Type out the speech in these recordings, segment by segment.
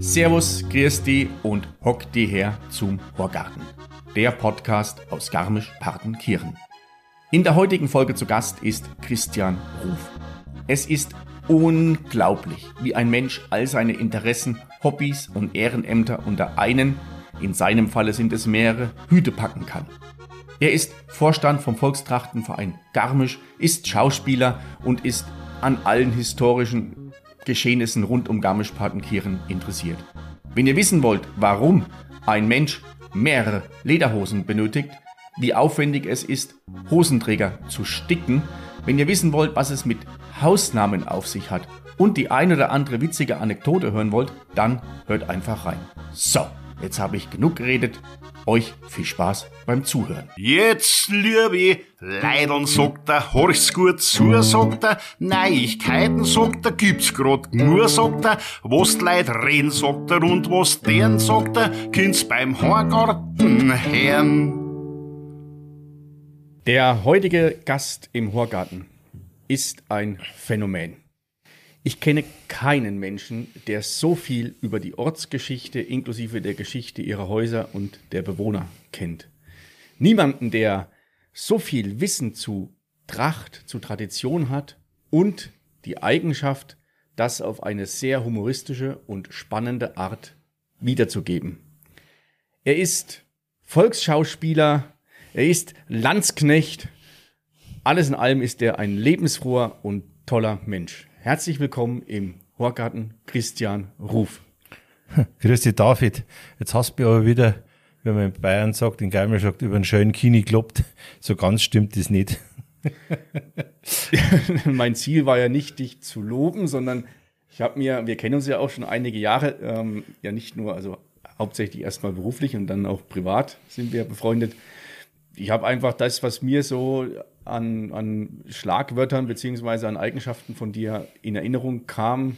Servus, grüß die und hock die her zum Horgarten. Der Podcast aus Garmisch-Partenkirchen. In der heutigen Folge zu Gast ist Christian Ruf. Es ist unglaublich, wie ein Mensch all seine Interessen, Hobbys und Ehrenämter unter einen, in seinem Falle sind es mehrere, Hüte packen kann. Er ist Vorstand vom Volkstrachtenverein Garmisch, ist Schauspieler und ist an allen historischen Geschehnissen rund um Garmisch-Partenkirchen interessiert. Wenn ihr wissen wollt, warum ein Mensch mehrere Lederhosen benötigt, wie aufwendig es ist, Hosenträger zu sticken, wenn ihr wissen wollt, was es mit Hausnamen auf sich hat und die ein oder andere witzige Anekdote hören wollt, dann hört einfach rein. So, jetzt habe ich genug geredet. Euch viel Spaß beim Zuhören. Jetzt, liebe Leidern, sagt er, horch's gut zu, sagt er, Neuigkeiten, sagt er, gibt's grad nur, sagt er, was die Leute reden, sagt er, und was deren, sagt er, kind's beim Horgarten hören. Der heutige Gast im Horgarten ist ein Phänomen. Ich kenne keinen Menschen, der so viel über die Ortsgeschichte inklusive der Geschichte ihrer Häuser und der Bewohner kennt. Niemanden, der so viel Wissen zu Tracht, zu Tradition hat und die Eigenschaft, das auf eine sehr humoristische und spannende Art wiederzugeben. Er ist Volksschauspieler, er ist Landsknecht. Alles in allem ist er ein lebensfroher und toller Mensch. Herzlich willkommen im Horgarten Christian Ruf. Grüß dich, David. Jetzt hast du mir aber wieder, wenn man in Bayern sagt, in Geimel sagt, über einen schönen Kini gelobt. So ganz stimmt das nicht. mein Ziel war ja nicht, dich zu loben, sondern ich habe mir, wir kennen uns ja auch schon einige Jahre, ähm, ja nicht nur, also hauptsächlich erstmal beruflich und dann auch privat sind wir befreundet. Ich habe einfach das, was mir so an, an Schlagwörtern beziehungsweise an Eigenschaften von dir in Erinnerung kam,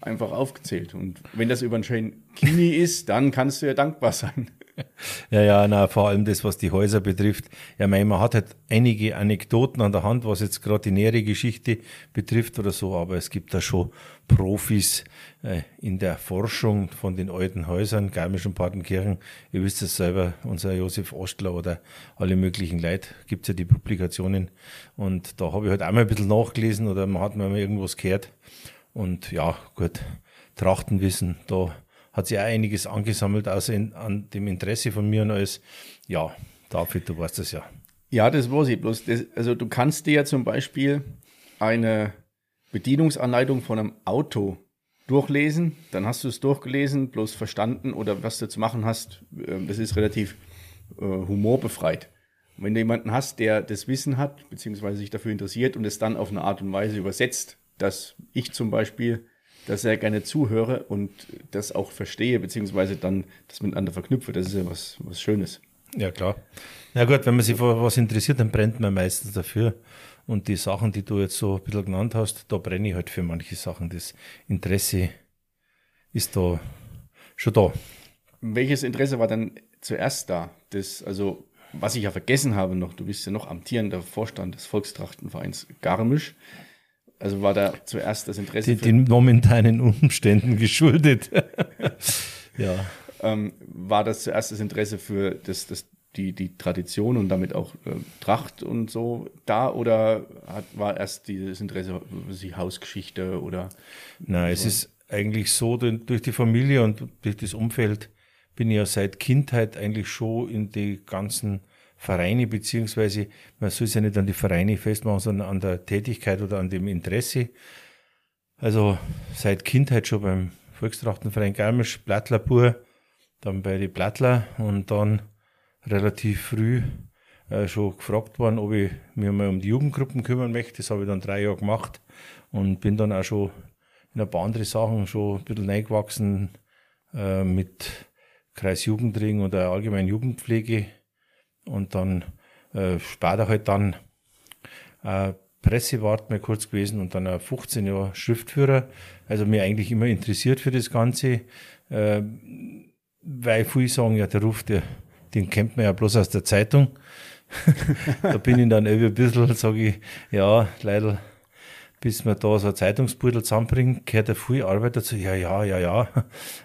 einfach aufgezählt. Und wenn das über einen schönen Kini ist, dann kannst du ja dankbar sein. Ja, ja, na, vor allem das, was die Häuser betrifft. Ja, mein, man hat halt einige Anekdoten an der Hand, was jetzt gerade die nähere Geschichte betrifft oder so, aber es gibt da schon Profis in der Forschung von den alten Häusern, Garmischen Partenkirchen. Ihr wisst es selber, unser Josef Ostler oder alle möglichen Leute, gibt's ja die Publikationen. Und da habe ich halt einmal ein bisschen nachgelesen oder man hat mal irgendwas gehört. Und ja, gut, Trachtenwissen, da hat sich auch einiges angesammelt, außer in, an dem Interesse von mir und alles. Ja, David, du weißt das ja. Ja, das weiß ich. Bloß das, also du kannst dir ja zum Beispiel eine Bedienungsanleitung von einem Auto durchlesen, dann hast du es durchgelesen, bloß verstanden oder was du zu machen hast, ähm, das ist relativ äh, humorbefreit. Und wenn du jemanden hast, der das Wissen hat, beziehungsweise sich dafür interessiert und es dann auf eine Art und Weise übersetzt, dass ich zum Beispiel das sehr gerne zuhöre und das auch verstehe, beziehungsweise dann das miteinander verknüpfe. Das ist ja was, was Schönes. Ja, klar. Na gut, wenn man sich für was interessiert, dann brennt man meistens dafür. Und die Sachen, die du jetzt so ein bisschen genannt hast, da brenne ich halt für manche Sachen. Das Interesse ist da schon da. Welches Interesse war dann zuerst da? Das, also, was ich ja vergessen habe noch, du bist ja noch amtierender Vorstand des Volkstrachtenvereins Garmisch. Also war da zuerst das Interesse. Die, den momentanen Umständen geschuldet. ja. Ähm, war das zuerst das Interesse für das, das, die, die Tradition und damit auch äh, Tracht und so da oder hat, war erst dieses Interesse die Hausgeschichte oder? Nein, es ist eigentlich so, durch die Familie und durch das Umfeld bin ich ja seit Kindheit eigentlich schon in die ganzen Vereine, beziehungsweise man soll es ja nicht an die Vereine festmachen, sondern an der Tätigkeit oder an dem Interesse. Also seit Kindheit schon beim Volkstrachtenverein Garmisch, Blattler pur, dann bei die Blattler und dann relativ früh äh, schon gefragt worden, ob ich mich mal um die Jugendgruppen kümmern möchte. Das habe ich dann drei Jahre gemacht und bin dann auch schon in ein paar andere Sachen schon ein bisschen reingewachsen äh, mit Kreisjugendring oder allgemein Jugendpflege und dann äh, später halt dann äh, Pressewart mal kurz gewesen und dann auch 15 Jahre Schriftführer. Also mir eigentlich immer interessiert für das Ganze, äh, weil viele sagen, ja, der Ruf, der, den kennt man ja bloß aus der Zeitung. da bin ich dann irgendwie ein bisschen, sage ich, ja, leider, bis man da so ein Zeitungsbeutel zusammenbringt, gehört ja viel Arbeit dazu. Ja, ja, ja, ja.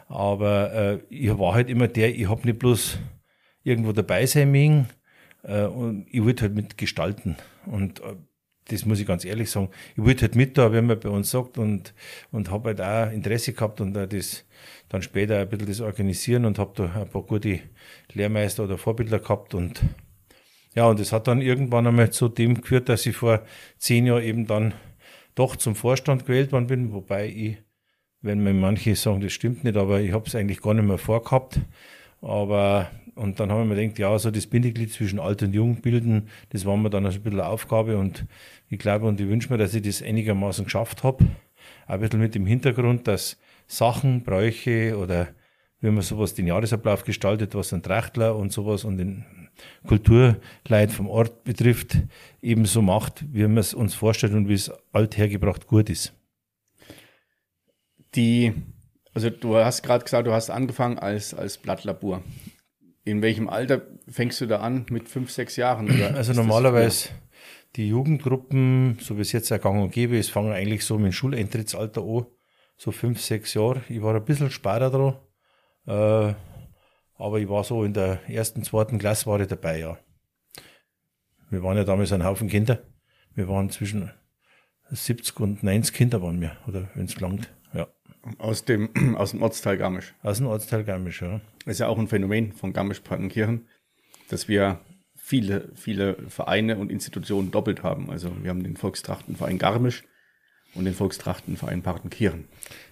Aber äh, ich war halt immer der, ich habe nicht bloß irgendwo dabei sein mögen, äh, und ich wollte halt mit gestalten. Und äh, das muss ich ganz ehrlich sagen. Ich wollte halt mit da, wenn man bei uns sagt und, und habe halt auch Interesse gehabt und das dann später ein bisschen das organisieren und habe da ein paar gute Lehrmeister oder Vorbilder gehabt und ja, und das hat dann irgendwann einmal zu dem geführt, dass ich vor zehn Jahren eben dann doch zum Vorstand gewählt worden bin, wobei ich, wenn mir manche sagen, das stimmt nicht, aber ich habe es eigentlich gar nicht mehr vorgehabt. Aber und dann haben wir mir gedacht, ja, so das Bindeglied zwischen alt und jung bilden, das war mir dann ein bisschen Aufgabe und ich glaube und ich wünsche mir, dass ich das einigermaßen geschafft habe. Ein bisschen mit dem Hintergrund, dass Sachen, Bräuche oder wie man sowas den Jahresablauf gestaltet, was ein Trachtler und sowas und den Kulturleid vom Ort betrifft, ebenso macht, wie man es uns vorstellt und wie es althergebracht gut ist. Die, also du hast gerade gesagt, du hast angefangen als, als Blattlabur. In welchem Alter fängst du da an? Mit fünf, sechs Jahren? also normalerweise die Jugendgruppen, so wie es jetzt auch gang und gäbe ist, fangen eigentlich so mit dem Schuleintrittsalter an, so fünf, sechs Jahre. Ich war ein bisschen später dran, äh, aber ich war so in der ersten, zweiten Klasse war ich dabei, ja. Wir waren ja damals ein Haufen Kinder. Wir waren zwischen 70 und 90 Kinder waren wir, oder wenn es gelangt. Aus dem, aus dem Ortsteil Garmisch. Aus dem Ortsteil Garmisch, ja. Ist ja auch ein Phänomen von Garmisch-Partenkirchen, dass wir viele, viele Vereine und Institutionen doppelt haben. Also wir haben den Volkstrachtenverein Garmisch und den Volkstrachtenverein Partenkirchen.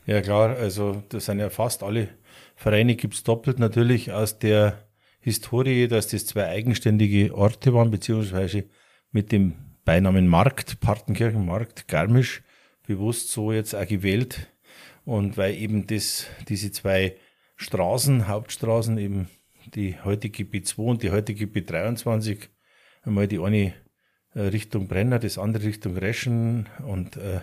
Ja klar, also das sind ja fast alle Vereine gibt's doppelt natürlich aus der Historie, dass das zwei eigenständige Orte waren, beziehungsweise mit dem Beinamen Markt, Partenkirchen Markt, Garmisch, bewusst so jetzt auch gewählt und weil eben das, diese zwei Straßen, Hauptstraßen, eben die heutige B2 und die heutige B23, einmal die eine äh, Richtung Brenner, das andere Richtung Reschen und äh,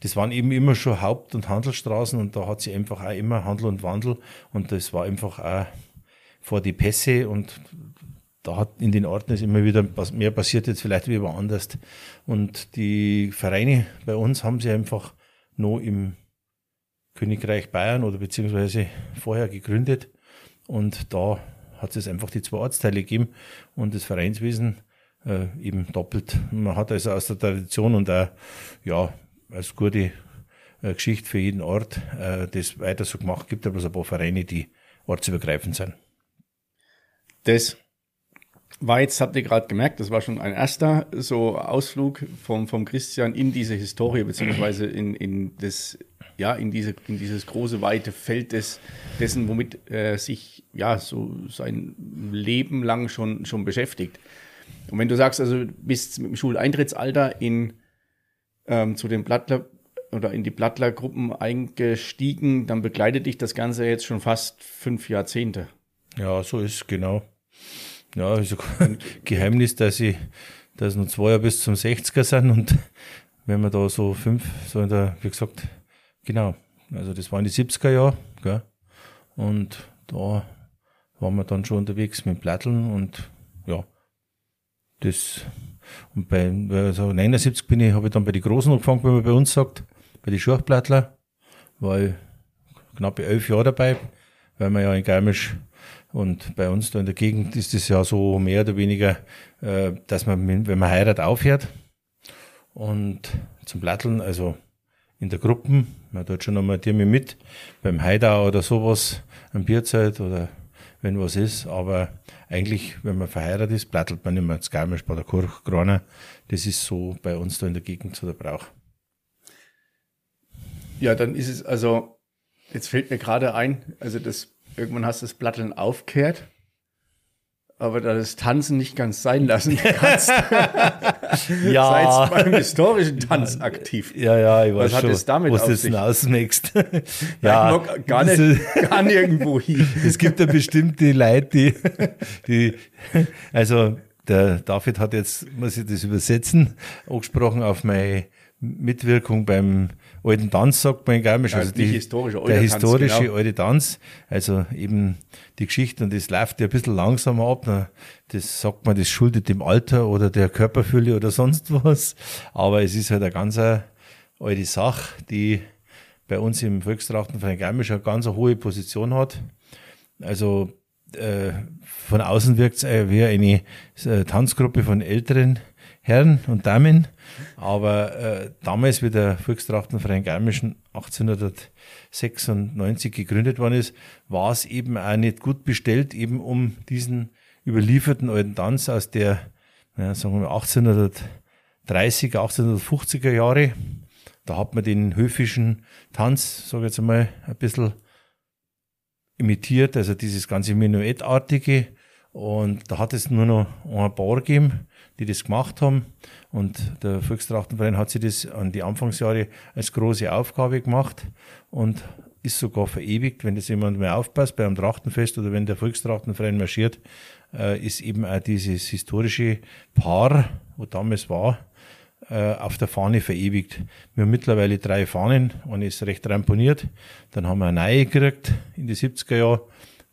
das waren eben immer schon Haupt- und Handelsstraßen und da hat sie einfach auch immer Handel und Wandel und das war einfach auch vor die Pässe und da hat in den Orten ist immer wieder mehr passiert jetzt vielleicht wie woanders. Und die Vereine bei uns haben sie einfach noch im Königreich Bayern oder beziehungsweise vorher gegründet. Und da hat es einfach die zwei Ortsteile gegeben und das Vereinswesen äh, eben doppelt. Man hat also aus der Tradition und auch, ja, als gute äh, Geschichte für jeden Ort äh, das weiter so gemacht. Gibt aber so ein paar Vereine, die ortsübergreifend sind. Das war jetzt, habt ihr gerade gemerkt, das war schon ein erster so Ausflug vom, vom Christian in diese Historie, beziehungsweise in, in das ja, in, diese, in dieses große, weite Feld des, dessen, womit äh, sich ja so sein Leben lang schon, schon beschäftigt. Und wenn du sagst, also bist mit dem Schuleintrittsalter in, ähm, zu den Blattler oder in die Blattlergruppen eingestiegen, dann begleitet dich das Ganze jetzt schon fast fünf Jahrzehnte. Ja, so ist genau. Ja, ist ein Geheimnis, dass ich, dass noch zwei Jahre bis zum 60er sind und wenn man da so fünf, so in der, wie gesagt, Genau. Also das war in die 70er Jahre, gell? Und da waren wir dann schon unterwegs mit Platteln und ja, das und bei also 79 bin ich, habe ich dann bei den Großen angefangen, wie man bei uns sagt, bei den Schurchplattler, ich knappe elf Jahre dabei, weil man ja in Garmisch und bei uns da in der Gegend ist es ja so mehr oder weniger, äh, dass man, wenn man heiratet, aufhört. Und zum Platteln, also in der Gruppe. Man tut schon einmal die mit, beim Heidau oder sowas, am Bierzeit oder wenn was ist. Aber eigentlich, wenn man verheiratet ist, plattelt man immer ins Garmisch bei der Kurch, Grana. Das ist so bei uns da in der Gegend so der Brauch. Ja, dann ist es also, jetzt fällt mir gerade ein, also das, irgendwann hast du das Platteln aufgehört aber da das Tanzen nicht ganz sein lassen kannst. ja. Seid beim historischen Tanz aktiv. Ja, ja, ich weiß Was hat schon, es damit was auf das sich? Ja, ja, gar nicht, gar nirgendwo hin. es gibt ja bestimmte Leute, die, die, also der David hat jetzt, muss ich das übersetzen, angesprochen auf meine Mitwirkung beim alten Tanz, sagt man in Garmisch. Ja, also die, historische, der Tanz, historische genau. alte Tanz. Also eben die Geschichte und das läuft ja ein bisschen langsamer ab. Na, Das sagt man, das schuldet dem Alter oder der Körperfülle oder sonst was. Aber es ist halt eine ganz äh, alte Sache, die bei uns im Volkstrachtenverein Garmisch eine ganz hohe Position hat. Also äh, von außen wirkt es äh, wie eine äh, Tanzgruppe von älteren Herren und Damen. Aber äh, damals, wie der Volkstrachtenverein Garmischen 1896 gegründet worden ist, war es eben auch nicht gut bestellt, eben um diesen überlieferten alten Tanz aus der, ja, sagen wir mal, 1830er, 1850er Jahre. Da hat man den höfischen Tanz, sage ich jetzt einmal, ein bisschen imitiert, also dieses ganze Menuettartige. Und da hat es nur noch ein paar gegeben, die das gemacht haben. Und der Volkstrachtenverein hat sich das an die Anfangsjahre als große Aufgabe gemacht und ist sogar verewigt, wenn das jemand mehr aufpasst bei einem Trachtenfest oder wenn der Volkstrachtenverein marschiert, äh, ist eben auch dieses historische Paar, wo damals war, äh, auf der Fahne verewigt. Wir haben mittlerweile drei Fahnen, eine ist recht ramponiert, dann haben wir eine neue gekriegt in die 70er Jahre,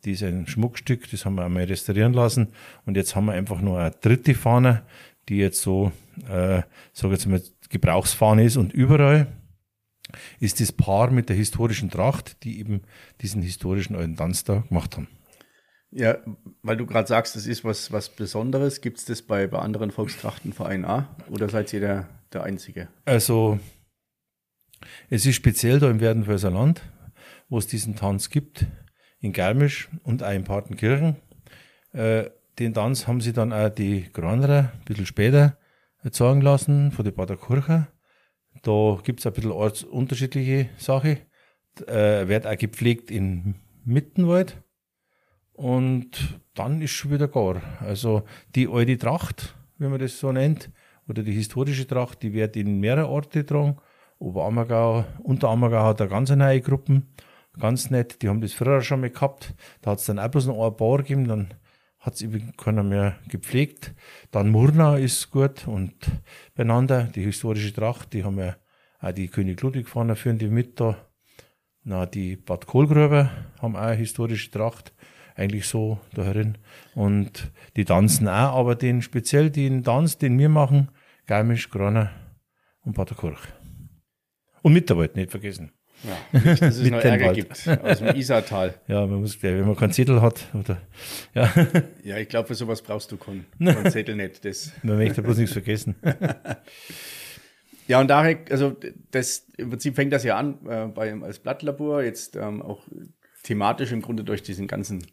die ist ein Schmuckstück, das haben wir einmal restaurieren lassen und jetzt haben wir einfach nur eine dritte Fahne, die jetzt so, äh, sag jetzt mal, Gebrauchsfahne ist und überall ist das Paar mit der historischen Tracht, die eben diesen historischen alten Tanz da gemacht haben. Ja, weil du gerade sagst, das ist was, was Besonderes. Gibt es das bei, bei anderen Volkstrachtenvereinen auch? Oder seid ihr der, der Einzige? Also, es ist speziell da im Werdenfelser Land, wo es diesen Tanz gibt, in Garmisch und auch in Partenkirchen. Äh, den Tanz haben sie dann auch die Granerer ein bisschen später zeigen lassen, von der Baderkirche. Da gibt es ein bisschen ortsunterschiedliche Sache. Äh, wird auch gepflegt in Mittenwald. Und dann ist schon wieder gar. Also die alte Tracht, wie man das so nennt, oder die historische Tracht, die wird in mehrere Orte getragen. Oberammergau, Unterammergau hat eine ganz neue Gruppen, ganz nett. Die haben das früher schon mal gehabt. Da hat es dann auch bloß noch ein paar gegeben, dann hat es eben keiner mehr gepflegt. Dann Murnau ist gut und beieinander. Die historische Tracht, die haben ja auch die König Ludwig fahren führen die mit da. Na, die Bad Kohlgruber haben auch eine historische Tracht, eigentlich so da herin. Und die tanzen auch, aber den speziell den Tanz, den wir machen, Garmisch, Graner und Paterkirch. Und Mitterwald, nicht vergessen. Ja, nicht, dass es noch Ärger Wald. gibt aus dem Isartal. Ja, man muss, wenn man keinen Zettel hat, oder, ja, Ja, ich glaube, für sowas brauchst du keinen, keinen Zettel nicht. Das. man möchte bloß nichts vergessen. Ja, und daher, also das im Prinzip fängt das ja an äh, bei, als Blattlabor, jetzt ähm, auch thematisch im Grunde durch diesen ganzen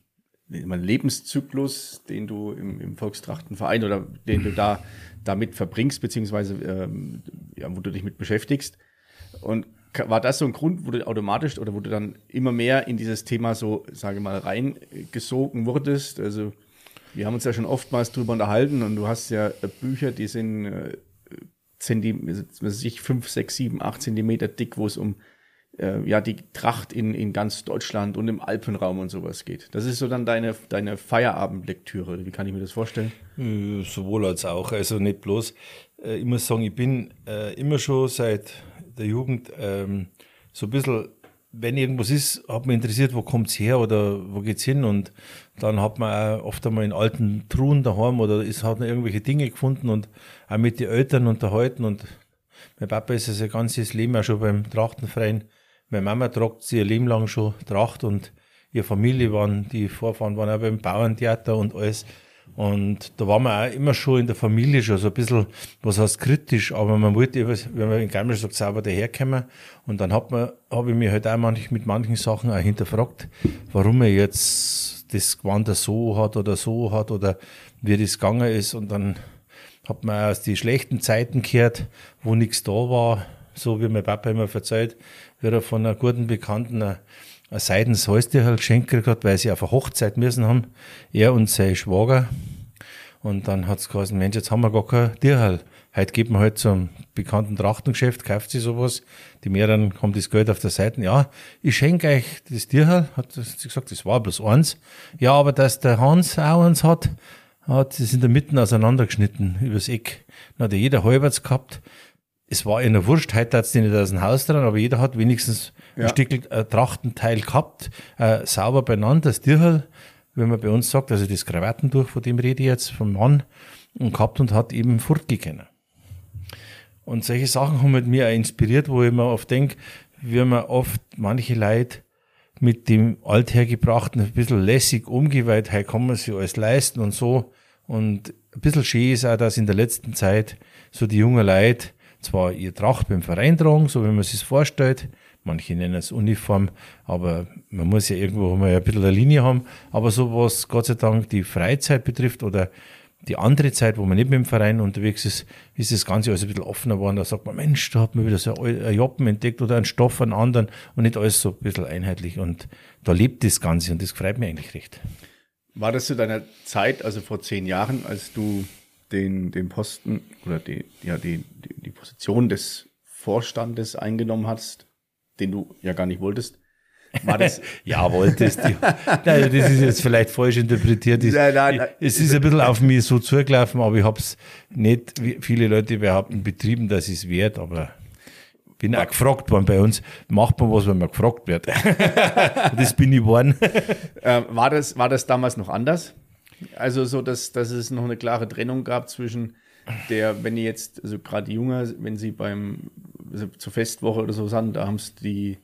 Lebenszyklus, den du im, im Volkstrachtenverein oder den du da damit verbringst, beziehungsweise ähm, ja, wo du dich mit beschäftigst. Und war das so ein Grund, wo du automatisch oder wo du dann immer mehr in dieses Thema so, sage ich mal, reingesogen wurdest? Also wir haben uns ja schon oftmals drüber unterhalten und du hast ja äh, Bücher, die sind äh, Zentimeter, was weiß ich, 5, 6, 7, 8 Zentimeter dick, wo es um äh, ja, die Tracht in, in ganz Deutschland und im Alpenraum und sowas geht. Das ist so dann deine, deine Feierabendlektüre. Wie kann ich mir das vorstellen? Äh, Sowohl als auch. Also nicht bloß. Äh, Ich muss sagen, ich bin äh, immer schon seit der Jugend ähm, so ein bisschen, wenn irgendwas ist, hat mich interessiert, wo kommt's her oder wo geht's hin und dann hat man auch oft einmal in alten Truhen daheim oder ist, hat man irgendwelche Dinge gefunden und auch mit den Eltern unterhalten und mein Papa ist ja sein ganzes Leben auch schon beim Trachtenverein. Meine Mama tragt sie ihr Leben lang schon Tracht und ihre Familie waren, die Vorfahren waren auch beim Bauerntheater und alles. Und da waren wir auch immer schon in der Familie schon so ein bisschen, was heißt kritisch, aber man wollte, immer, wenn man in Garmisch sagt, sauber daherkommen. Und dann hat man, habe ich mich halt auch manch, mit manchen Sachen auch hinterfragt, warum er jetzt das Gewand so hat oder so hat oder wie das gegangen ist. Und dann hat man aus die schlechten Zeiten gehört, wo nichts da war, so wie mein Papa immer verzeiht, wie er von einer guten Bekannten ein, ein seidenes Häuschen halt geschenkt gekriegt hat, weil sie auf eine Hochzeit müssen haben, er und sein Schwager. Und dann hat's geheißen, Mensch, jetzt haben wir gar kein Tierhall. Heute geht man halt zum bekannten Trachtengeschäft, kauft sich sowas. Die mehreren haben das Geld auf der Seite. Ja, ich schenke euch das Tierhall, hat sie gesagt, das war bloß eins. Ja, aber dass der Hans auch eins hat, hat es in der Mitte auseinandergeschnitten, übers Eck. Dann hat ja jeder halbers gehabt. es war in der Wurst, heute hat es nicht aus dem Haus dran, aber jeder hat wenigstens Ja. ein Stück äh, Trachtenteil gehabt, äh, sauber beieinander, das Dirhal, wenn man bei uns sagt, also das Krawattentuch, von dem rede ich jetzt, vom Mann, und gehabt und hat eben fortgegangen. Und solche Sachen haben halt mir auch inspiriert, wo ich mir oft denke, wie man oft manche Leute mit dem Althergebrachten ein bisschen lässig umgeht, weil heute kann man sich alles leisten und so. Und ein bisschen schön ist auch, dass in der letzten Zeit so die jungen Leute zwar ihr Tracht beim Verein tragen, so wie man sich vorstellt, manche nennen es Uniform, aber man muss ja irgendwo mal ein bisschen eine Linie haben, aber so was Gott sei Dank die Freizeit betrifft oder die andere Zeit, wo man nicht mit dem Verein unterwegs ist, ist das Ganze alles ein bisschen offener geworden. Da sagt man, Mensch, da hat man wieder so ein Joppen entdeckt oder einen Stoff an anderen und nicht alles so ein bisschen einheitlich. Und da lebt das Ganze und das freut mich eigentlich recht. War das zu deiner Zeit, also vor zehn Jahren, als du den, den Posten oder die, ja, die, die, die Position des Vorstandes eingenommen hast, den du ja gar nicht wolltest? War das, Ja, wolltest du. Nein, das ist jetzt vielleicht falsch interpretiert. Es, Nein, nein, nein. es ist ein bisschen auf mich so zugelaufen, aber ich habe es nicht, wie viele Leute behaupten, betrieben, dass ich es wert, aber bin auch gefragt worden bei uns, macht man was, wenn man gefragt wird. das bin ich geworden. äh, war das, war das damals noch anders? Also so, dass, dass es noch eine klare Trennung gab zwischen der, wenn ihr jetzt, also gerade die Jünger, wenn sie beim, zur Festwoche oder so sind, da haben sie die,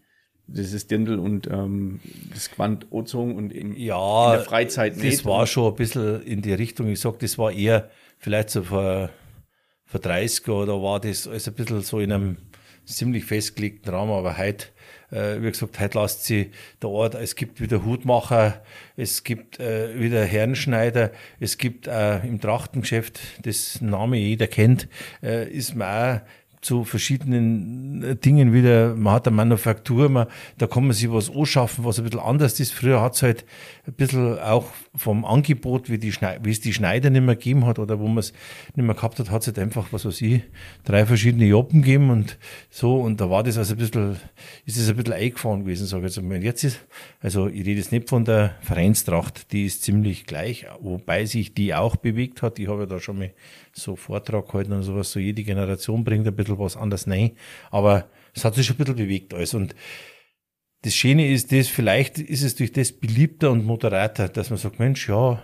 das ist Dirndl und ähm, das Quant Ozung und in, Ja, in der Freizeit das nicht. war schon ein bisschen in die Richtung. Ich sag, das war eher vielleicht so vor, vor 30 oder war das alles ein bisschen so in einem ziemlich festgelegten Rahmen, aber heute, äh, wie gesagt, heute lasst sie der Ort, es gibt wieder Hutmacher, es gibt äh, wieder Herrenschneider, es gibt äh, im Trachtengeschäft, das Name jeder kennt, äh, ist man auch zu verschiedenen äh, Dingen wieder, man hat eine Manufaktur, man, da kann man sich was anschaffen, was ein bisschen anders ist. Früher hat es halt ein bisschen auch vom Angebot, wie, die Schnei wie es die Schneider nicht mehr gegeben hat oder wo man es nicht mehr gehabt hat, hat es halt einfach, was weiß ich, drei verschiedene Joppen gegeben und so und da war das also ein bisschen, ist es ein bisschen eingefahren gewesen, sage ich jetzt mal. Und jetzt ist, also ich rede jetzt nicht von der Vereinstracht, die ist ziemlich gleich, wobei sich die auch bewegt hat. Ich habe ja da schon mal so Vortrag gehalten und sowas, so jede Generation bringt ein bisschen was anderes rein, aber es hat sich schon ein bisschen bewegt alles. Und das Schöne ist das, vielleicht ist es durch das beliebter und moderater, dass man sagt, Mensch, ja,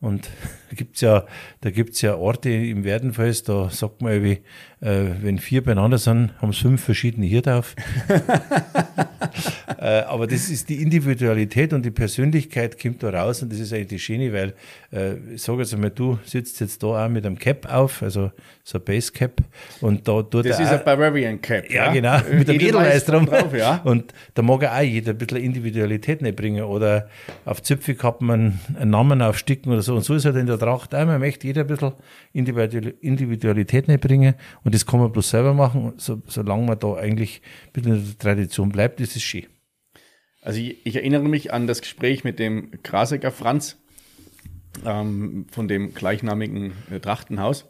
und da gibt's ja, da gibt's ja Orte im Werdenfels, da sagt man irgendwie, äh, wenn vier beieinander sind, haben es fünf verschiedene Hirte auf. äh, aber das ist die Individualität und die Persönlichkeit kommt da raus und das ist eigentlich das Schöne, weil, äh, ich sage jetzt einmal, du sitzt jetzt da auch mit einem Cap auf, also so ein Basecap und da tut das ist auch- ein Bavarian Cap. ja, genau, mit dem Edelweiß drum. drauf, ja. Und da mag auch jeder ein bisschen Individualität nicht bringen oder auf Zöpfe gehabt man einen Namen aufsticken oder so. Und so ist halt in der Tracht auch, man möchte jeder ein bisschen Individual- Individualität nicht bringen und das kann man bloß selber machen. So, solange man da eigentlich in der Tradition bleibt, ist es schön. Also ich, ich erinnere mich an das Gespräch mit dem Grasecker Franz ähm, von dem gleichnamigen äh, Trachtenhaus.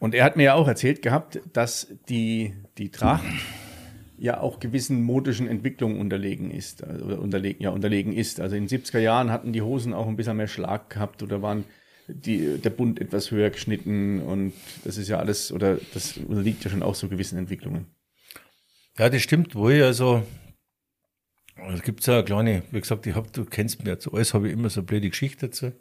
Und er hat mir ja auch erzählt gehabt, dass die, die Tracht ja auch gewissen modischen Entwicklungen unterlegen ist. Also, unterlegen, ja, unterlegen ist. Also in den 70er Jahren hatten die Hosen auch ein bisschen mehr Schlag gehabt oder waren die, der Bund etwas höher geschnitten und das ist ja alles, oder das unterliegt ja schon auch so gewissen Entwicklungen. Ja, das stimmt wohl. Also, es gibt so eine kleine, wie gesagt, ich hab, du kennst mich ja zu alles, habe ich immer so eine blöde Geschichte dazu.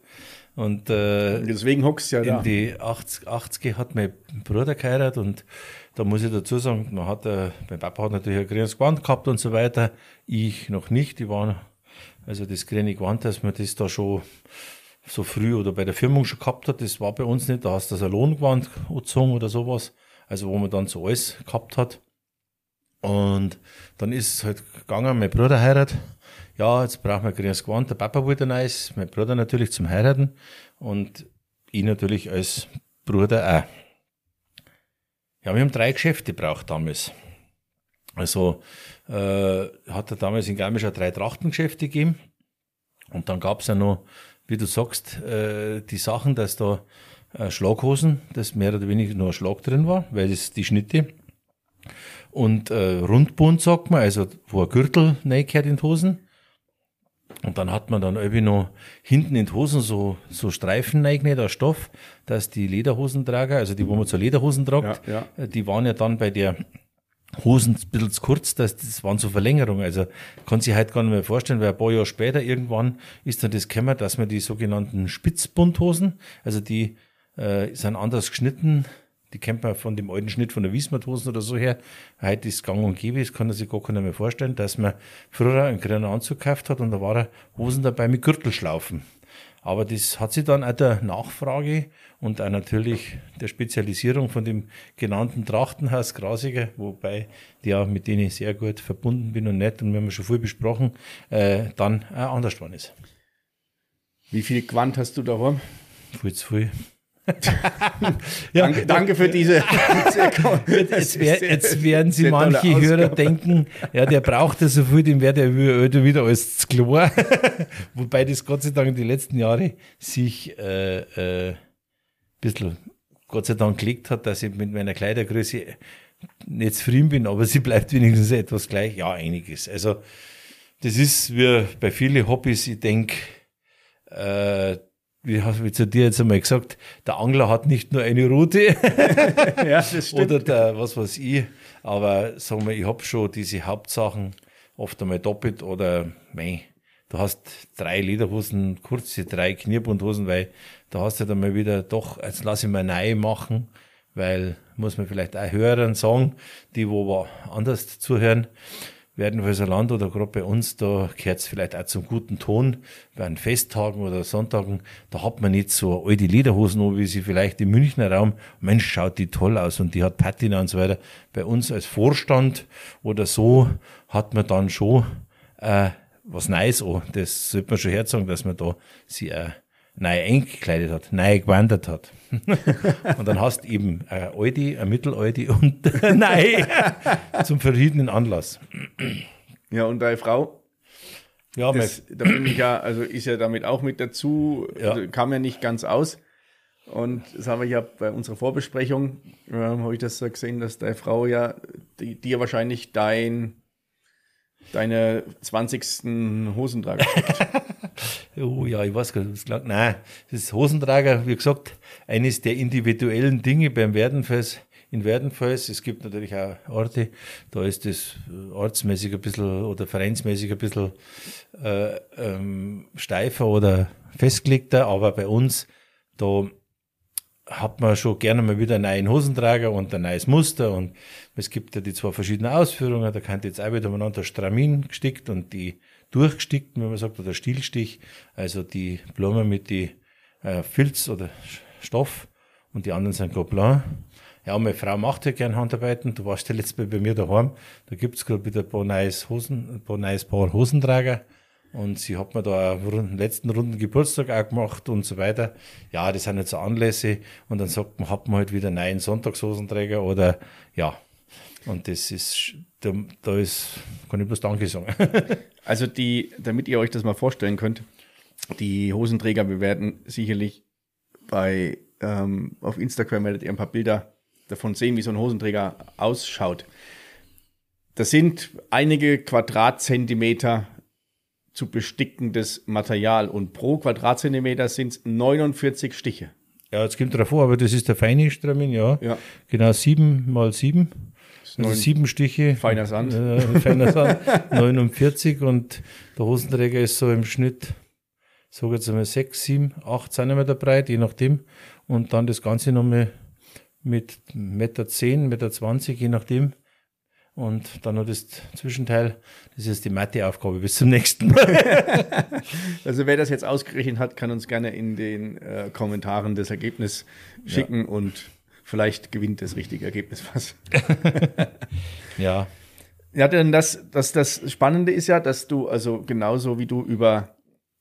Und äh, Deswegen hockst du ja da. in die 80, 80er hat mein Bruder geheiratet und da muss ich dazu sagen, man hat, äh, mein Papa hat natürlich ein grünes Gewand gehabt und so weiter. Ich noch nicht. Die waren, also das grüne Gewand, dass man das da schon so früh oder bei der Firmung schon gehabt hat, das war bei uns nicht. Da hast du das Salongewand angezogen oder sowas. Also wo man dann so alles gehabt hat. Und dann ist es halt gegangen, mein Bruder heiratet. Ja, jetzt brauchen wir grünes Gewand. Der Papa wollte ein neues, mein Bruder natürlich zum Heiraten und ich natürlich als Bruder auch. Ja, wir haben drei Geschäfte gebraucht damals. Also äh, hat er damals in Garmisch auch drei Trachtengeschäfte gegeben. Und dann gab's ja noch, wie du sagst, äh, die Sachen, dass da äh, Schlaghosen, dass mehr oder weniger nur ein Schlag drin war, weil das die Schnitte und äh, Rundbund, sagt man, also wo ein Gürtel reingehört in die Hosen. Und dann hat man dann irgendwie noch hinten in die Hosen so, so Streifen reingenäht, der Stoff, dass die Lederhosentrager, also die, wo man zur Lederhosen tragt, Ja, die waren ja dann bei der Hosen ein bisschen zu kurz, das, das waren so Verlängerungen. Also kann sich halt gar nicht mehr vorstellen, weil ein paar Jahre später irgendwann ist dann das gekommen, dass man die sogenannten Spitzbundhosen, also die äh, sind anders geschnitten, die kennt man von dem alten Schnitt von der Wiesmathosen oder so her. Heute ist gang und gäbe, das kann sich gar keiner mehr vorstellen, dass man früher einen grünen Anzug gekauft hat und da waren Hosen dabei mit Gürtelschlaufen. Aber das hat sich dann auch der Nachfrage und auch natürlich der Spezialisierung von dem genannten Trachtenhaus Grasiger, wobei ja mit denen ich sehr gut verbunden bin und nett und wir haben schon viel besprochen, äh, dann auch anders geworden ist. Wie viel Quant hast du daheim? Viel zu viel. Danke, danke für diese. jetzt, wär, jetzt werden Sie manche Hörer denken, ja, der braucht ja so viel, dem wird er wieder alles zu klar. Wobei das Gott sei Dank in den letzten Jahren sich äh, äh, ein bisschen, Gott sei Dank, gelegt hat, dass ich mit meiner Kleidergröße nicht zufrieden bin, aber sie bleibt wenigstens etwas gleich. Ja, einiges. Also, das ist wie bei vielen Hobbys, ich denke, äh, wie habe ich zu dir jetzt einmal gesagt, der Angler hat nicht nur eine Route ja, das stimmt. oder der, was weiß ich, aber sagen wir, ich habe schon diese Hauptsachen oft einmal doppelt oder mei, du hast drei Lederhosen, kurze, drei Knierbundhosen, weil da hast du dann mal wieder doch, jetzt lass ich mal neu machen, weil muss man vielleicht auch Hörern sagen, die wo anders zuhören, werden für so Land oder gerade bei uns, da gehört es vielleicht auch zum guten Ton, bei an Festtagen oder Sonntagen, da hat man nicht so alte Lederhosen wie sie vielleicht im Münchner Raum, Mensch, schaut die toll aus und die hat Patina und so weiter. Bei uns als Vorstand oder so hat man dann schon äh, was Neues an. Das sollte man schon herzagen, dass man da sie äh, neu eingekleidet hat, neu gewandert hat. und dann hast du eben eine alte, eine mittelalte und nein zum verschiedenen Anlass. Ja, und deine Frau? Ja, das, da bin ich ja, also ist ja damit auch mit dazu, Ja. also kam ja nicht ganz aus. Und das habe ich ja bei unserer Vorbesprechung, äh, habe ich das so gesehen, dass deine Frau ja dir wahrscheinlich dein, deine 20. Hosentrager Oh ja, ich weiß gar nicht, was. Nein, das ist Hosentrager, wie gesagt, eines der individuellen Dinge beim Werdenfels. In Werdenfels, es gibt natürlich auch Orte, da ist das äh, ortsmäßig ein bisschen oder vereinsmäßig ein bisschen äh, ähm, steifer oder festgelegter, aber bei uns, da hat man schon gerne mal wieder einen neuen Hosentrager und ein neues Muster und es gibt ja die zwei verschiedenen Ausführungen, da kann jetzt auch wieder miteinander Stramin gestickt und die durchgestickten, wenn man sagt, oder Stielstich, also die Blumen mit die äh, Filz oder Stoff und die anderen sind Gobelin. Ja, meine Frau macht ja gern Handarbeiten. Du warst ja letztes Mal bei mir daheim. Da gibt's gerade wieder ein paar neues Hosen, ein paar neues Paar Hosentrager. Und sie hat mir da einen letzten runden Geburtstag auch gemacht und so weiter. Ja, das sind jetzt so Anlässe. Und dann sagt man, hat man halt wieder einen neuen Sonntagshosenträger oder, ja. Und das ist, da, da ist, kann ich bloß Danke sagen. Also die, damit ihr euch das mal vorstellen könnt, die Hosenträger, wir werden sicherlich bei ähm, auf Instagram werdet ihr ein paar Bilder davon sehen, wie so ein Hosenträger ausschaut. Das sind einige Quadratzentimeter zu bestickendes Material und pro Quadratzentimeter sind es 49 Stiche. Ja, jetzt kommt drauf vor, aber das ist der feine Stramin, ja. Ja. Genau, sieben mal sieben. Also sieben Stiche. Feiner Sand. Äh, feiner Sand. 49 und der Hosenträger ist so im Schnitt, sag jetzt einmal sechs, sieben, acht Zentimeter breit, je nachdem. Und dann das Ganze nochmal mit Meter zehn, Meter zwanzig, je nachdem. Und dann noch das Zwischenteil. Das ist die Matheaufgabe bis zum nächsten Mal. Also wer das jetzt ausgerechnet hat, kann uns gerne in den äh, Kommentaren das Ergebnis schicken und vielleicht gewinnt das richtige Ergebnis was. ja. Ja, denn das, das, das Spannende ist ja, dass du, also genauso wie du über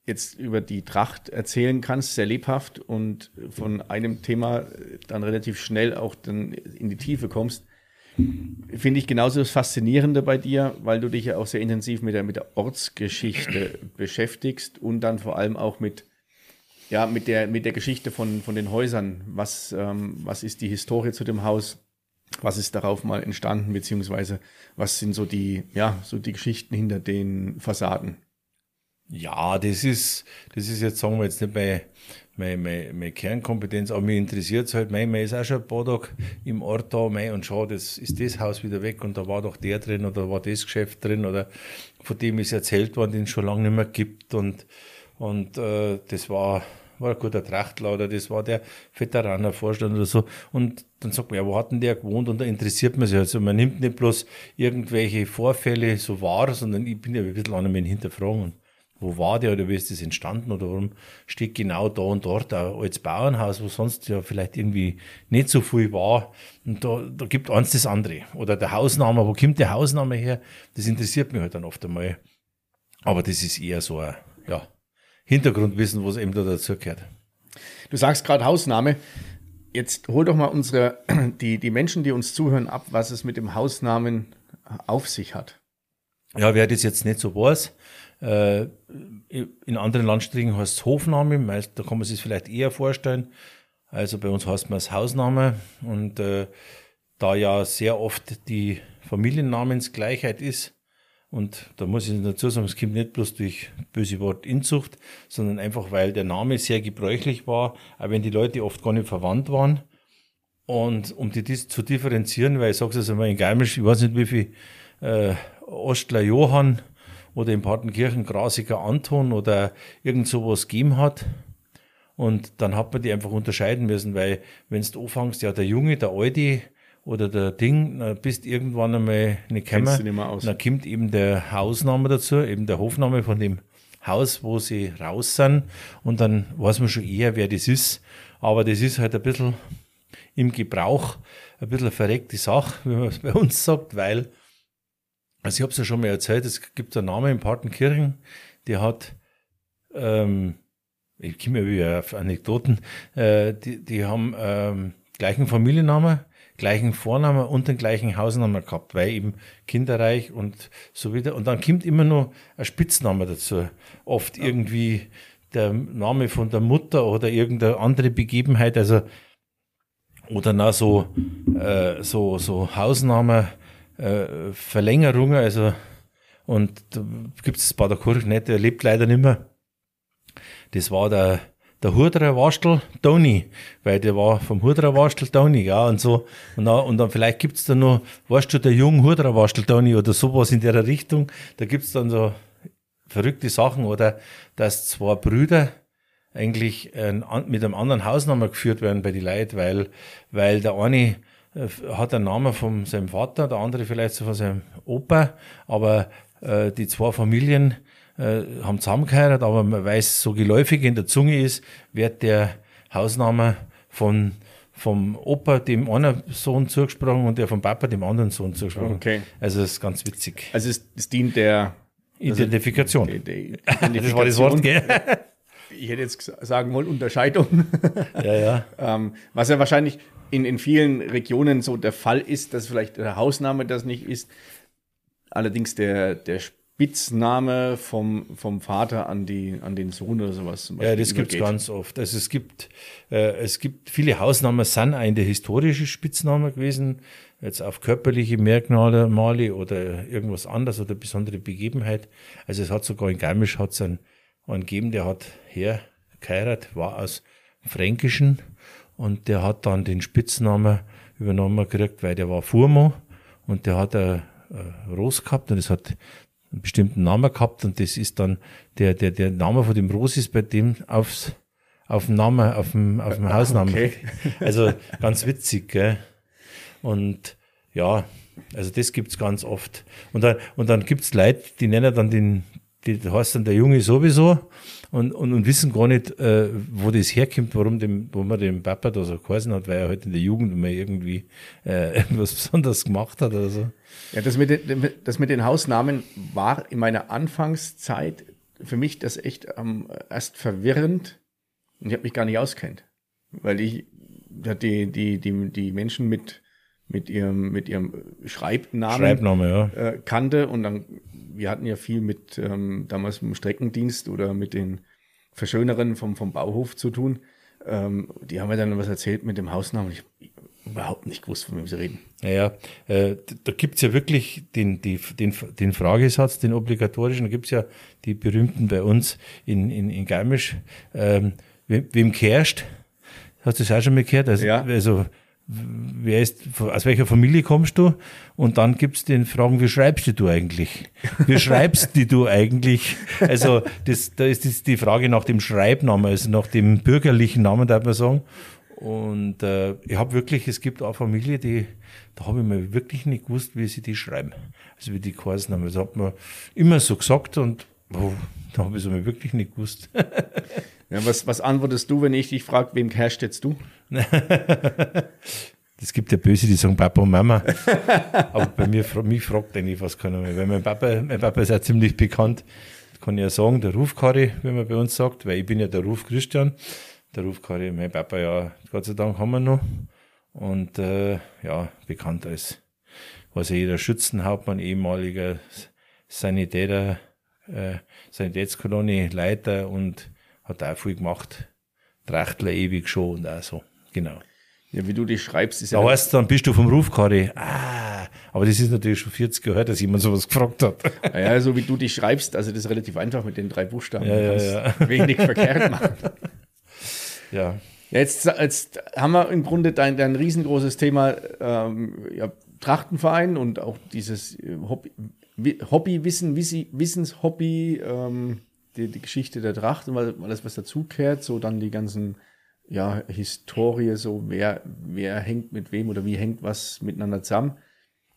jetzt über die Tracht erzählen kannst, sehr lebhaft und von einem Thema dann relativ schnell auch dann in die Tiefe kommst, finde ich genauso das Faszinierende bei dir, weil du dich ja auch sehr intensiv mit der, mit der Ortsgeschichte beschäftigst und dann vor allem auch mit, ja, mit der, mit der Geschichte von, von den Häusern. Was, ähm, was ist die Historie zu dem Haus? Was ist darauf mal entstanden, beziehungsweise was sind so die, ja, so die Geschichten hinter den Fassaden? Ja, das ist, das ist jetzt, sagen wir jetzt nicht meine, meine, meine, meine Kernkompetenz, aber mich interessiert es halt, mein, man ist auch schon ein paar Tage im Ort da, mein, und schau, das ist das Haus wieder weg und da war doch der drin oder war das Geschäft drin oder von dem ist erzählt worden, den es schon lange nicht mehr gibt und, und äh, das war, war ein guter Trachtler oder das war der Veteranervorstand oder so. Und dann sagt man, ja, wo hat denn der gewohnt? Und da interessiert man sich. Also man nimmt nicht bloß irgendwelche Vorfälle so wahr, sondern ich bin ja ein bisschen an einem Hinterfragen. Wo war der oder wie ist das entstanden oder warum steht genau da und dort ein altes Bauernhaus, wo sonst ja vielleicht irgendwie nicht so viel war. Und da, da gibt eins das andere. Oder der Hausname, wo kommt der Hausname her? Das interessiert mich halt dann oft einmal. Aber das ist eher so ein, ja, Hintergrundwissen, was eben da dazu gehört. Du sagst gerade Hausname. Jetzt hol doch mal unsere, die, die Menschen, die uns zuhören, ab, was es mit dem Hausnamen auf sich hat. Ja, wer das jetzt nicht so weiß, äh, in anderen Landstrichen heißt es Hofname, da kann man sich vielleicht eher vorstellen. Also bei uns heißt man es Hausname und äh, da ja sehr oft die Familiennamensgleichheit ist, und da muss ich dazu sagen, es kommt nicht bloß durch böse Wort Inzucht, sondern einfach, weil der Name sehr gebräuchlich war, auch wenn die Leute oft gar nicht verwandt waren. Und um die zu differenzieren, weil ich sage es einmal in Geimisch, ich weiß nicht wie viel äh, Ostler Johann oder in Partenkirchen Grasiger Anton oder irgend sowas gegeben hat. Und dann hat man die einfach unterscheiden müssen, weil wenn du anfängst, ja der Junge, der Alte, oder der Ding, dann bist irgendwann einmal nicht gekommen. Dann kommt eben der Hausname dazu, eben der Hofname von dem Haus, wo sie raus sind. Und dann weiß man schon eher, wer das ist. Aber das ist halt ein bisschen im Gebrauch, ein bisschen eine verreckte Sache, wie man es bei uns sagt, weil, also ich habe es ja schon mal erzählt, es gibt einen Namen in Partenkirchen, der hat, ähm, ich komme ja wieder auf Anekdoten, äh, die, die haben ähm, gleichen Familiennamen, gleichen Vornamen und den gleichen Hausnamen gehabt, weil eben kinderreich und so wieder. Und dann kommt immer noch ein Spitzname dazu. Oft ja. irgendwie der Name von der Mutter oder irgendeine andere Begebenheit, also oder na so, äh, so, so Hausname, äh, Verlängerungen, also und da gibt es bei der Kurve nicht, der lebt leider nicht mehr. Das war der der Hurderer Warstel Tony, weil der war vom Hurderer Warstel Tony, ja, und so. Und dann, und dann vielleicht gibt's da noch, weißt du, der junge Hurderer Warstel Tony oder sowas in der Richtung. Da gibt's dann so verrückte Sachen oder dass zwei Brüder eigentlich äh, mit einem anderen Hausnamen geführt werden bei die Leuten, weil, weil der eine hat einen Namen von seinem Vater, der andere vielleicht so von seinem Opa, aber äh, die zwei Familien äh, haben zusammengeheiratet, aber man weiß, so geläufig in der Zunge ist, wird der Hausname von vom Opa dem einen Sohn zugesprochen und der vom Papa dem anderen Sohn zugesprochen. Okay. Also das ist ganz witzig. Also es, es dient der Identifikation. Also, die, die Identifikation. das war das Wort, gell? Ich hätte jetzt sagen wollen, Unterscheidung. Ja, ja. ähm, was ja wahrscheinlich in, in vielen Regionen so der Fall ist, dass vielleicht der Hausname das nicht ist. Allerdings der, der Spitzname vom, vom Vater an, die, an den Sohn oder sowas. ja, das gibt es ganz oft. Also es gibt, äh, es gibt viele Hausnamen, sind eine historische Spitzname gewesen, jetzt auf körperliche Merkmale Male oder irgendwas anderes oder besondere Begebenheit. Also es hat sogar in Garmisch hat es einen, einen gegeben, der hat her geheiratet, war aus Fränkischen und der hat dann den Spitznamen übernommen gekriegt, weil der war Furmo und der hat ein, ein Ross gehabt und es hat einen bestimmten Namen gehabt und das ist dann der, der, der Name von dem Ros ist bei dem aufs, auf dem Namen, auf dem, auf dem Hausnamen. Okay. Also ganz witzig, gell? Und ja, also das gibt's ganz oft. Und dann, und dann gibt's Leute, die nennen dann den, die heißt dann der Junge sowieso und, und, und wissen gar nicht, äh, wo das herkommt, warum dem, wo man den Papa da so geheißen hat, weil er halt in der Jugend mal irgendwie äh, irgendwas Besonderes gemacht hat oder so. Ja, das mit, den, das mit den Hausnamen war in meiner Anfangszeit für mich das echt ähm, erst verwirrend und ich habe mich gar nicht auskennt, weil ich die, die, die, die Menschen mit mit ihrem mit ihrem Schreibnamen, Schreibname, ja. äh, kannte und dann wir hatten ja viel mit ähm, damals mit dem Streckendienst oder mit den Verschönerern vom, vom Bauhof zu tun. Ähm, die haben mir dann was erzählt mit dem Hausnamen. Ich überhaupt nicht gewusst, von wem sie reden. Naja, äh, da gibt's ja wirklich den, die, den, den Fragesatz, den obligatorischen, da gibt's ja die berühmten bei uns in, in, in Garmisch, ähm, wem, wem kehrst? Hast du das auch schon mal gehört? Also, Ja. also wer ist, aus welcher Familie kommst du? Und dann gibt's den Fragen, wie schreibst du eigentlich? Wie schreibst die du eigentlich? Also das, da ist das die Frage nach dem Schreibnamen, also nach dem bürgerlichen Namen, darf man sagen. Und äh, ich habe wirklich, es gibt auch Familie, die, da habe ich mir wirklich nicht gewusst, wie sie die schreiben. Also wie die geheißen haben. Das hat man immer so gesagt und oh, da habe ich es mir wirklich nicht gewusst. Ja, was, was antwortest du, wenn ich dich frage, wem jetzt du? Es gibt ja Böse, die sagen Papa und Mama. Aber bei mir, mich fragt eigentlich fast keiner mehr. Weil mein Papa, mein Papa ist ja ziemlich bekannt. Das kann ich ja sagen, der Rufkarri, wie man bei uns sagt, weil ich bin ja der Ruf Christian. Der Rufkarri, mein Papa ja, Gott sei Dank haben wir noch. Und äh, ja, bekannt als, was ja jeder Schützenhauptmann, ehemaliger Sanitäter, äh, Sanitätskolonie, Leiter und hat auch viel gemacht. Trachtler ewig schon und auch so. Genau. Ja, wie du dich schreibst, ist ja. Da heißt dann bist du vom Rufkarre. Ah, aber das ist natürlich schon 40 Jahre her, dass jemand sowas gefragt hat. Ja, so wie du dich schreibst, also das ist relativ einfach mit den drei Buchstaben. Ja, ja, ja. wenig verkehrt machen. Ja. Ja, Jetzt, jetzt haben wir im Grunde dein, dein riesengroßes Thema ähm, ja, Trachtenverein und auch dieses äh, Hobby, Wi- Hobbywissen, Wissenshobby, ähm, die, die Geschichte der Trachten, weil alles, was dazugehört, so dann die ganzen ja, Historie, so wer, wer hängt mit wem oder wie hängt was miteinander zusammen.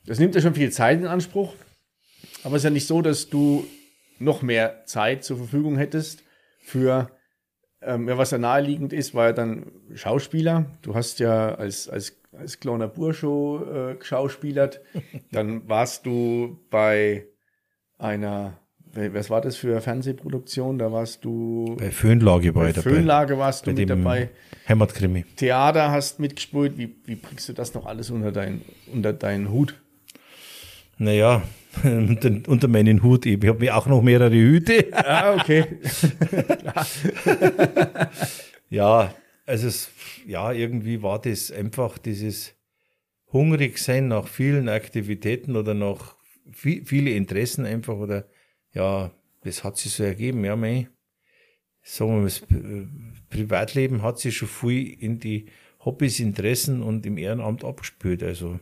Das nimmt ja schon viel Zeit in Anspruch, aber es ist ja nicht so, dass du noch mehr Zeit zur Verfügung hättest für ähm, ja, was ja naheliegend ist, war ja dann Schauspieler. Du hast ja als, als, als kleiner Burscho äh, geschauspielert. Dann warst du bei einer, was war das für eine Fernsehproduktion? Da warst du Bei Föhnlage war bei dabei. Föhnlage warst du Bei mit dabei. Heimatkrimi. Theater hast mitgespielt. Wie, wie bringst du das noch alles unter, dein, unter deinen Hut? Naja, unter, unter meinen Hut eben. Ich habe mir auch noch mehrere Hüte. Ah, okay. Ja, also es, ja, irgendwie war das einfach dieses hungrig sein nach vielen Aktivitäten oder nach vi- viele Interessen einfach oder ja, das hat sich so ergeben, ja, mei. Sagen wir mal, das Pri- Privatleben hat sich schon viel in die Hobbys, Interessen und im Ehrenamt abgespült, also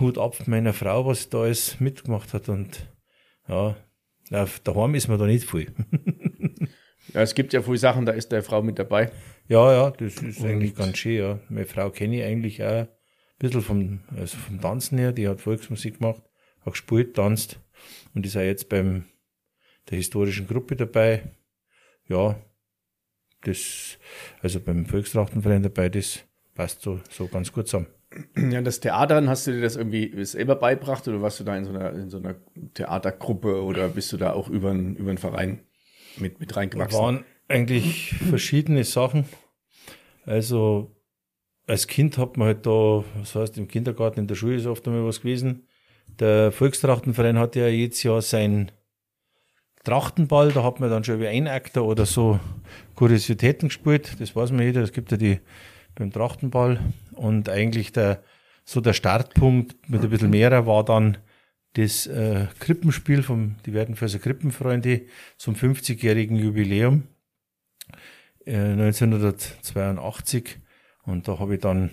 Hut ab meiner Frau, was da alles mitgemacht hat und ja, na, daheim ist man da nicht viel. Ja, es gibt ja viele Sachen, da ist der Frau mit dabei. Ja, ja, das ist eigentlich ganz schön, ja. Meine Frau kenne ich eigentlich auch ein bisschen vom, also vom Tanzen her, die hat Volksmusik gemacht, hat gespielt, tanzt und ist auch jetzt beim der historischen Gruppe dabei. Ja, das, also beim Volkstrachtenverein dabei, das passt so, so ganz gut zusammen. Ja, das Theater, hast du dir das irgendwie selber beibracht oder warst du da in so einer, in so einer Theatergruppe oder bist du da auch über einen, über einen Verein mit, mit reingewachsen? waren eigentlich verschiedene Sachen. Also als Kind hat man halt da, das heißt im Kindergarten, in der Schule ist oft einmal was gewesen. Der Volkstrachtenverein hat ja jedes Jahr sein Trachtenball, da hat man dann schon wie ein Akter oder so Kuriositäten gespielt, das weiß man jeder, es gibt ja die beim Trachtenball. Und eigentlich der, so der Startpunkt mit ein bisschen mehrer war dann das äh, Krippenspiel vom die Werdenfelser Krippenfreunde zum 50-jährigen Jubiläum äh, 1982 und da habe ich dann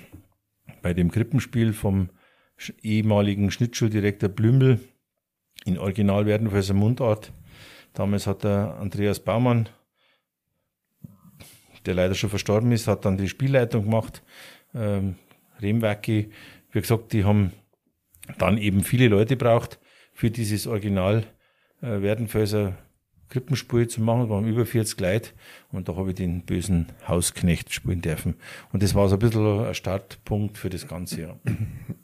bei dem Krippenspiel vom ehemaligen Schnittschuldirektor Blümel in Original Werdenfelser Mundart damals hat der Andreas Baumann der leider schon verstorben ist, hat dann die Spielleitung gemacht. Ähm, Remwerke, wie gesagt, die haben dann eben viele Leute braucht für dieses Original äh, Werdenfelser Krippenspiel zu machen. Wir haben über 40 Leute und da habe ich den bösen Hausknecht spielen dürfen. Und das war so ein bisschen ein Startpunkt für das ganze Jahr.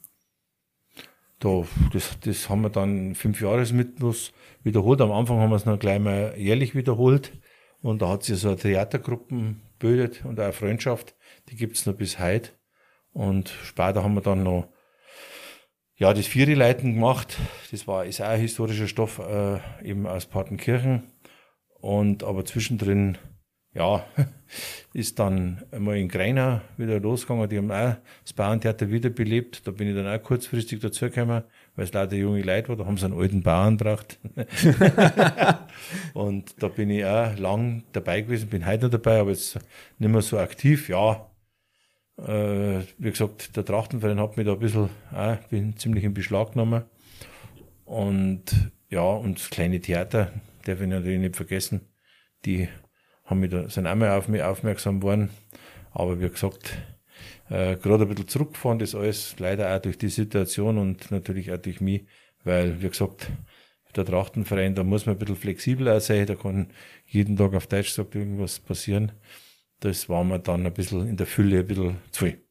Da, das, das haben wir dann fünf Jahresmythos wiederholt. Am Anfang haben wir es noch gleich mal jährlich wiederholt. Und da hat sich so eine Theatergruppen bildet und auch eine Freundschaft. Die gibt's noch bis heute. Und später haben wir dann noch ja, das Viereleiten gemacht. Das war, ist auch ein historischer Stoff, äh, eben aus Partenkirchen. Und aber zwischendrin, ja, ist dann einmal in Greinau wieder losgegangen. Die haben auch das Bauerntheater wiederbelebt. Da bin ich dann auch kurzfristig dazugekommen, weil es leider junge Leute war. Da haben sie einen alten Bauern gebracht. und da bin ich auch lang dabei gewesen, bin heute noch dabei, aber jetzt nicht mehr so aktiv. Ja, äh, wie gesagt, der Trachtenverein hat mich da ein bisschen, auch, bin ziemlich in Beschlag genommen. Und ja, und das kleine Theater, darf ich natürlich nicht vergessen, die haben mich da, sind einmal auf mich aufmerksam geworden. Aber wie gesagt, äh, gerade ein bisschen zurückgefahren, das alles, leider auch durch die Situation und natürlich auch durch mich, weil, wie gesagt, der Trachtenverein, da muss man ein bisschen flexibler sein, da kann jeden Tag auf Deutsch gesagt irgendwas passieren. Das war mir dann ein bisschen in der Fülle ein bisschen zu viel.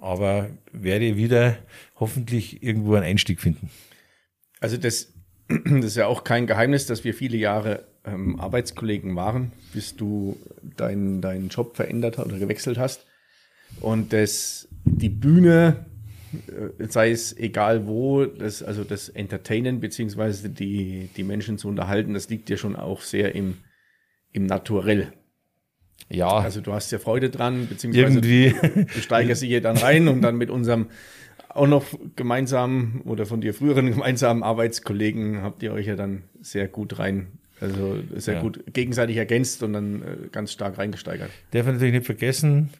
Aber werde wieder hoffentlich irgendwo einen Einstieg finden. Also das, das ist ja auch kein Geheimnis, dass wir viele Jahre ähm, Arbeitskollegen waren, bis du deinen deinen Job verändert oder gewechselt hast. Und das, die Bühne, äh, sei es egal wo, das, also das Entertainen beziehungsweise die, die Menschen zu unterhalten, das liegt dir schon auch sehr im, im Naturell. Ja. Also du hast ja Freude dran, beziehungsweise Irgendwie. du steigerst dich hier dann rein und dann mit unserem auch noch gemeinsam oder von dir früheren gemeinsamen Arbeitskollegen habt ihr euch ja dann sehr gut rein also sehr ja. gut gegenseitig ergänzt und dann äh, ganz stark reingesteigert. Darf man natürlich nicht vergessen,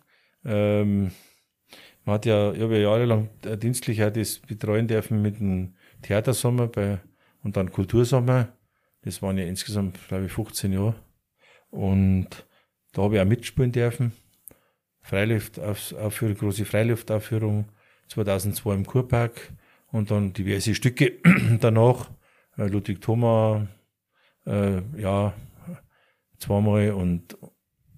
ähm, man hat ja, ich habe ja jahrelang äh, dienstlich auch das betreuen dürfen mit dem Theatersommer bei, und dann Kultursommer. Das waren ja insgesamt, glaube ich, 15 Jahre. Und da habe ich auch mitspielen dürfen. Freiluftaufführung, große Freiluftaufführung 2002 im Kurpark und dann diverse Stücke danach. Äh, Ludwig Thoma, äh, ja, zweimal und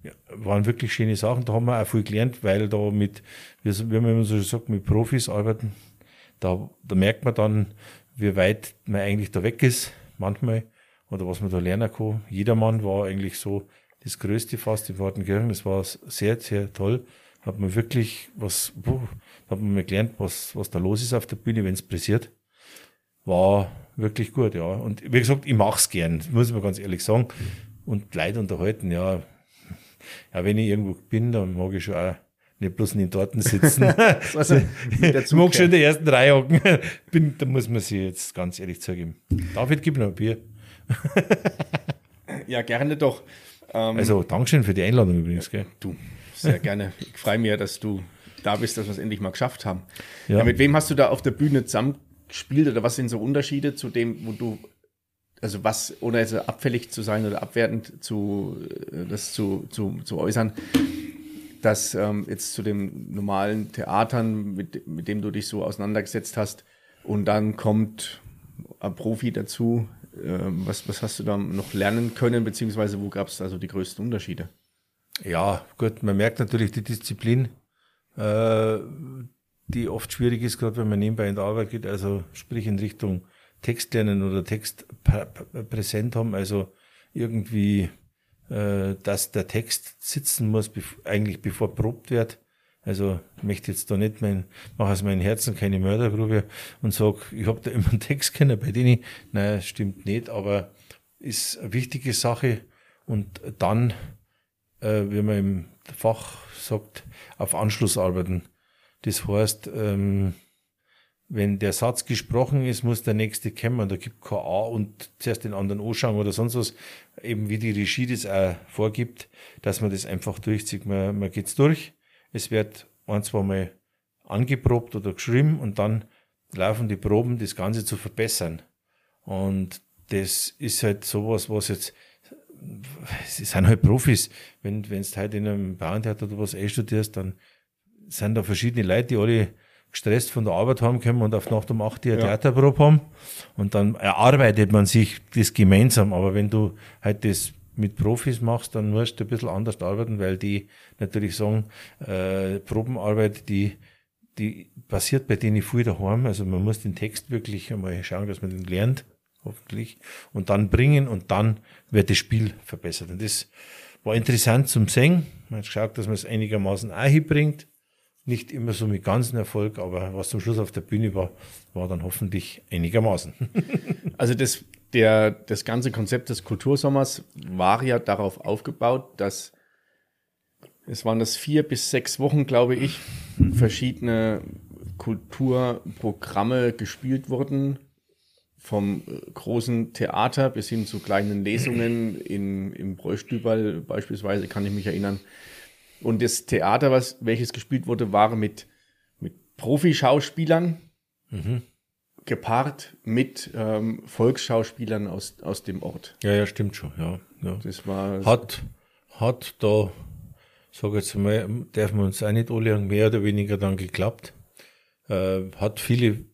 ja, waren wirklich schöne Sachen. Da haben wir auch viel gelernt, weil da mit, wie man immer so sagt, mit Profis arbeiten, da, da merkt man dann, wie weit man eigentlich da weg ist, manchmal, oder was man da lernen kann. Jedermann war eigentlich so das Größte fast in Wartenkirchen. Das war sehr, sehr toll. Hat man wirklich was, boah, hat man gelernt, was, was da los ist auf der Bühne, wenn es pressiert. War wirklich gut, ja. Und wie gesagt, ich mache es gern, muss ich mal ganz ehrlich sagen. Und Leute unterhalten, ja. Ja, wenn ich irgendwo bin, dann mag ich schon auch nicht bloß in den Torten sitzen. also, ich mag schon in der ersten Reihe hocken. Bin, da muss man sich jetzt ganz ehrlich zugeben. David, gib noch ein Bier. ja, gerne doch. Ähm, also, Dankeschön für die Einladung übrigens, gell? Du, sehr gerne. Ich freue mich ja, dass du da bist, dass wir es endlich mal geschafft haben. Ja. ja. mit wem hast du da auf der Bühne zusammen gespielt oder was sind so Unterschiede zu dem, wo du, also was, ohne jetzt abfällig zu sein oder abwertend zu, äh, das zu, zu, zu äußern, dass ähm, jetzt zu den normalen Theatern, mit, mit dem du dich so auseinandergesetzt hast, und dann kommt ein Profi dazu. Ähm, was, was hast du da noch lernen können, beziehungsweise wo gab es also die größten Unterschiede? Ja, gut, man merkt natürlich die Disziplin, äh, die oft schwierig ist, gerade wenn man nebenbei in der Arbeit geht, also sprich in Richtung Text lernen oder Text präsent haben, also irgendwie, äh, dass der Text sitzen muss, eigentlich bevor probt wird. Also ich möchte jetzt da nicht mein, mache aus meinem Herzen keine Mördergrube und sag, ich habe da immer einen Text kennen bei denen. Nein, stimmt nicht, aber ist eine wichtige Sache. Und dann, äh, wie man im Fach sagt, auf Anschluss arbeiten. Das heißt, ähm, wenn der Satz gesprochen ist, muss der nächste kommen. Da gibt kein A und zuerst den anderen anschauen oder sonst was. Eben wie die Regie das auch vorgibt, dass man das einfach durchzieht. Man, man geht's durch. Es wird ein, zwei Mal angeprobt oder geschrieben und dann laufen die Proben, das Ganze zu verbessern. Und das ist halt sowas, was jetzt, sie sind halt Profis. Wenn, wenn du halt in einem Bauerntheater oder was einstudierst, dann sind da verschiedene Leute, die alle gestresst von der Arbeit heimkommen und auf Nacht um 8 Uhr ja. Theaterprobe haben. Und dann erarbeitet man sich das gemeinsam. Aber wenn du halt das mit Profis machst, dann musst du ein bisschen anders arbeiten, weil die natürlich sagen, äh, Probenarbeit, die, die passiert bei denen viel daheim. Also man muss den Text wirklich einmal schauen, dass man den lernt, hoffentlich, und dann bringen und dann wird das Spiel verbessert. Und das war interessant zum Singen. Man hat geschaut, dass man es einigermaßen auch hinbringt nicht immer so mit ganzem Erfolg, aber was zum Schluss auf der Bühne war, war dann hoffentlich einigermaßen. also das der, das ganze Konzept des Kultursommers war ja darauf aufgebaut, dass es waren das vier bis sechs Wochen, glaube ich, verschiedene Kulturprogramme gespielt wurden. Vom großen Theater bis hin zu kleinen Lesungen in, im Bräustüberl beispielsweise, kann ich mich erinnern. Und das Theater, was, welches gespielt wurde, war mit, mit Profischauspielern, mhm. gepaart mit ähm, Volksschauspielern aus, aus dem Ort. Ja, ja, stimmt schon, ja. ja. Das war. Hat, hat da, sag jetzt mal, darf man uns auch nicht alle mehr oder weniger dann geklappt. Äh, hat viele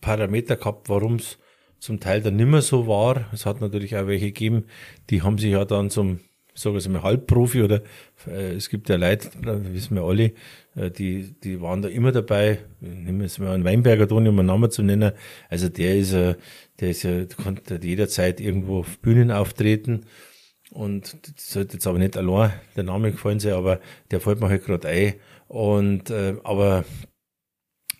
Parameter gehabt, warum es zum Teil dann nimmer so war. Es hat natürlich auch welche gegeben, die haben sich ja dann zum sage ich mal, Halbprofi oder äh, es gibt ja Leute, wissen wir alle, äh, die, die waren da immer dabei. Nehmen wir jetzt mal einen Weinberger Toni, um einen Namen zu nennen. Also der ist, äh, der ist ja, konnte jederzeit irgendwo auf Bühnen auftreten. Und das sollte jetzt aber nicht allein der Name gefallen sein, aber der fällt mir halt gerade ein. Und äh, aber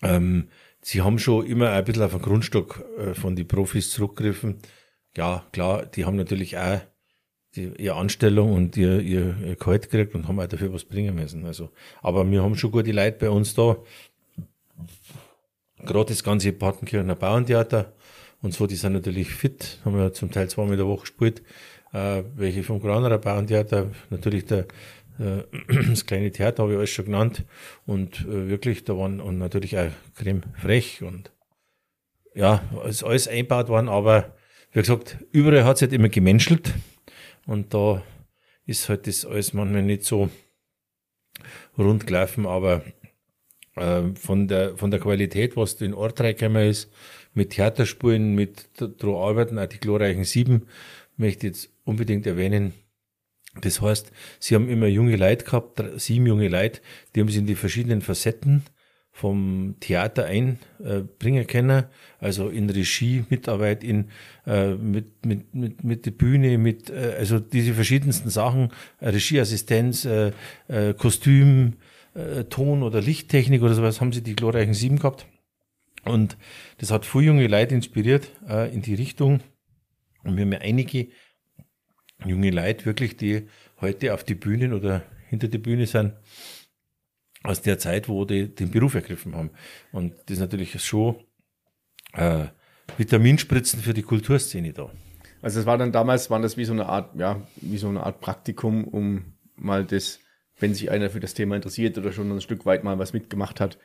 ähm, sie haben schon immer ein bisschen auf den Grundstock äh, von den Profis zurückgegriffen. Ja, klar, die haben natürlich auch die, ihre Anstellung und ihr, ihr, ihr Gehalt gekriegt und haben auch dafür was bringen müssen. Also, aber wir haben schon gute Leute bei uns da. Gerade das ganze Partenkirchener Bauerntheater und so, die sind natürlich fit, haben wir zum Teil zweimal in der Woche gespielt. Äh, welche vom Granerer Bauerntheater, natürlich der, äh, das kleine Theater habe ich alles schon genannt. Und äh, wirklich, da waren und natürlich auch Creme frech und ja, ist alles einbaut worden, aber wie gesagt, überall hat es halt immer gemenschelt. Und da ist halt das alles manchmal nicht so rund gelaufen, aber äh, von, der, von der Qualität, was in Ort reingekommen ist, mit Theaterspuren, mit Droh arbeiten, auch die glorreichen Sieben, möchte ich jetzt unbedingt erwähnen. Das heißt, sie haben immer junge Leute gehabt, sieben junge Leute, die haben sie in die verschiedenen Facetten vom Theater einbringen können, also in Regie, Mitarbeit, in, äh, mit, mit, mit, mit der Bühne, mit, äh, also diese verschiedensten Sachen, äh, Regieassistenz, äh, äh, Kostüm, äh, Ton oder Lichttechnik oder sowas, haben sie die glorreichen Sieben gehabt. Und das hat viele junge Leute inspiriert äh, in die Richtung. Und wir haben ja einige junge Leute wirklich, die heute auf die Bühnen oder hinter die Bühne sind, aus der Zeit, wo die den Beruf ergriffen haben. Und das ist natürlich schon äh, Vitaminspritzen für die Kulturszene da. Also es war dann damals, waren das wie so eine Art, ja, wie so eine Art Praktikum, um mal das, wenn sich einer für das Thema interessiert oder schon ein Stück weit mal was mitgemacht hat,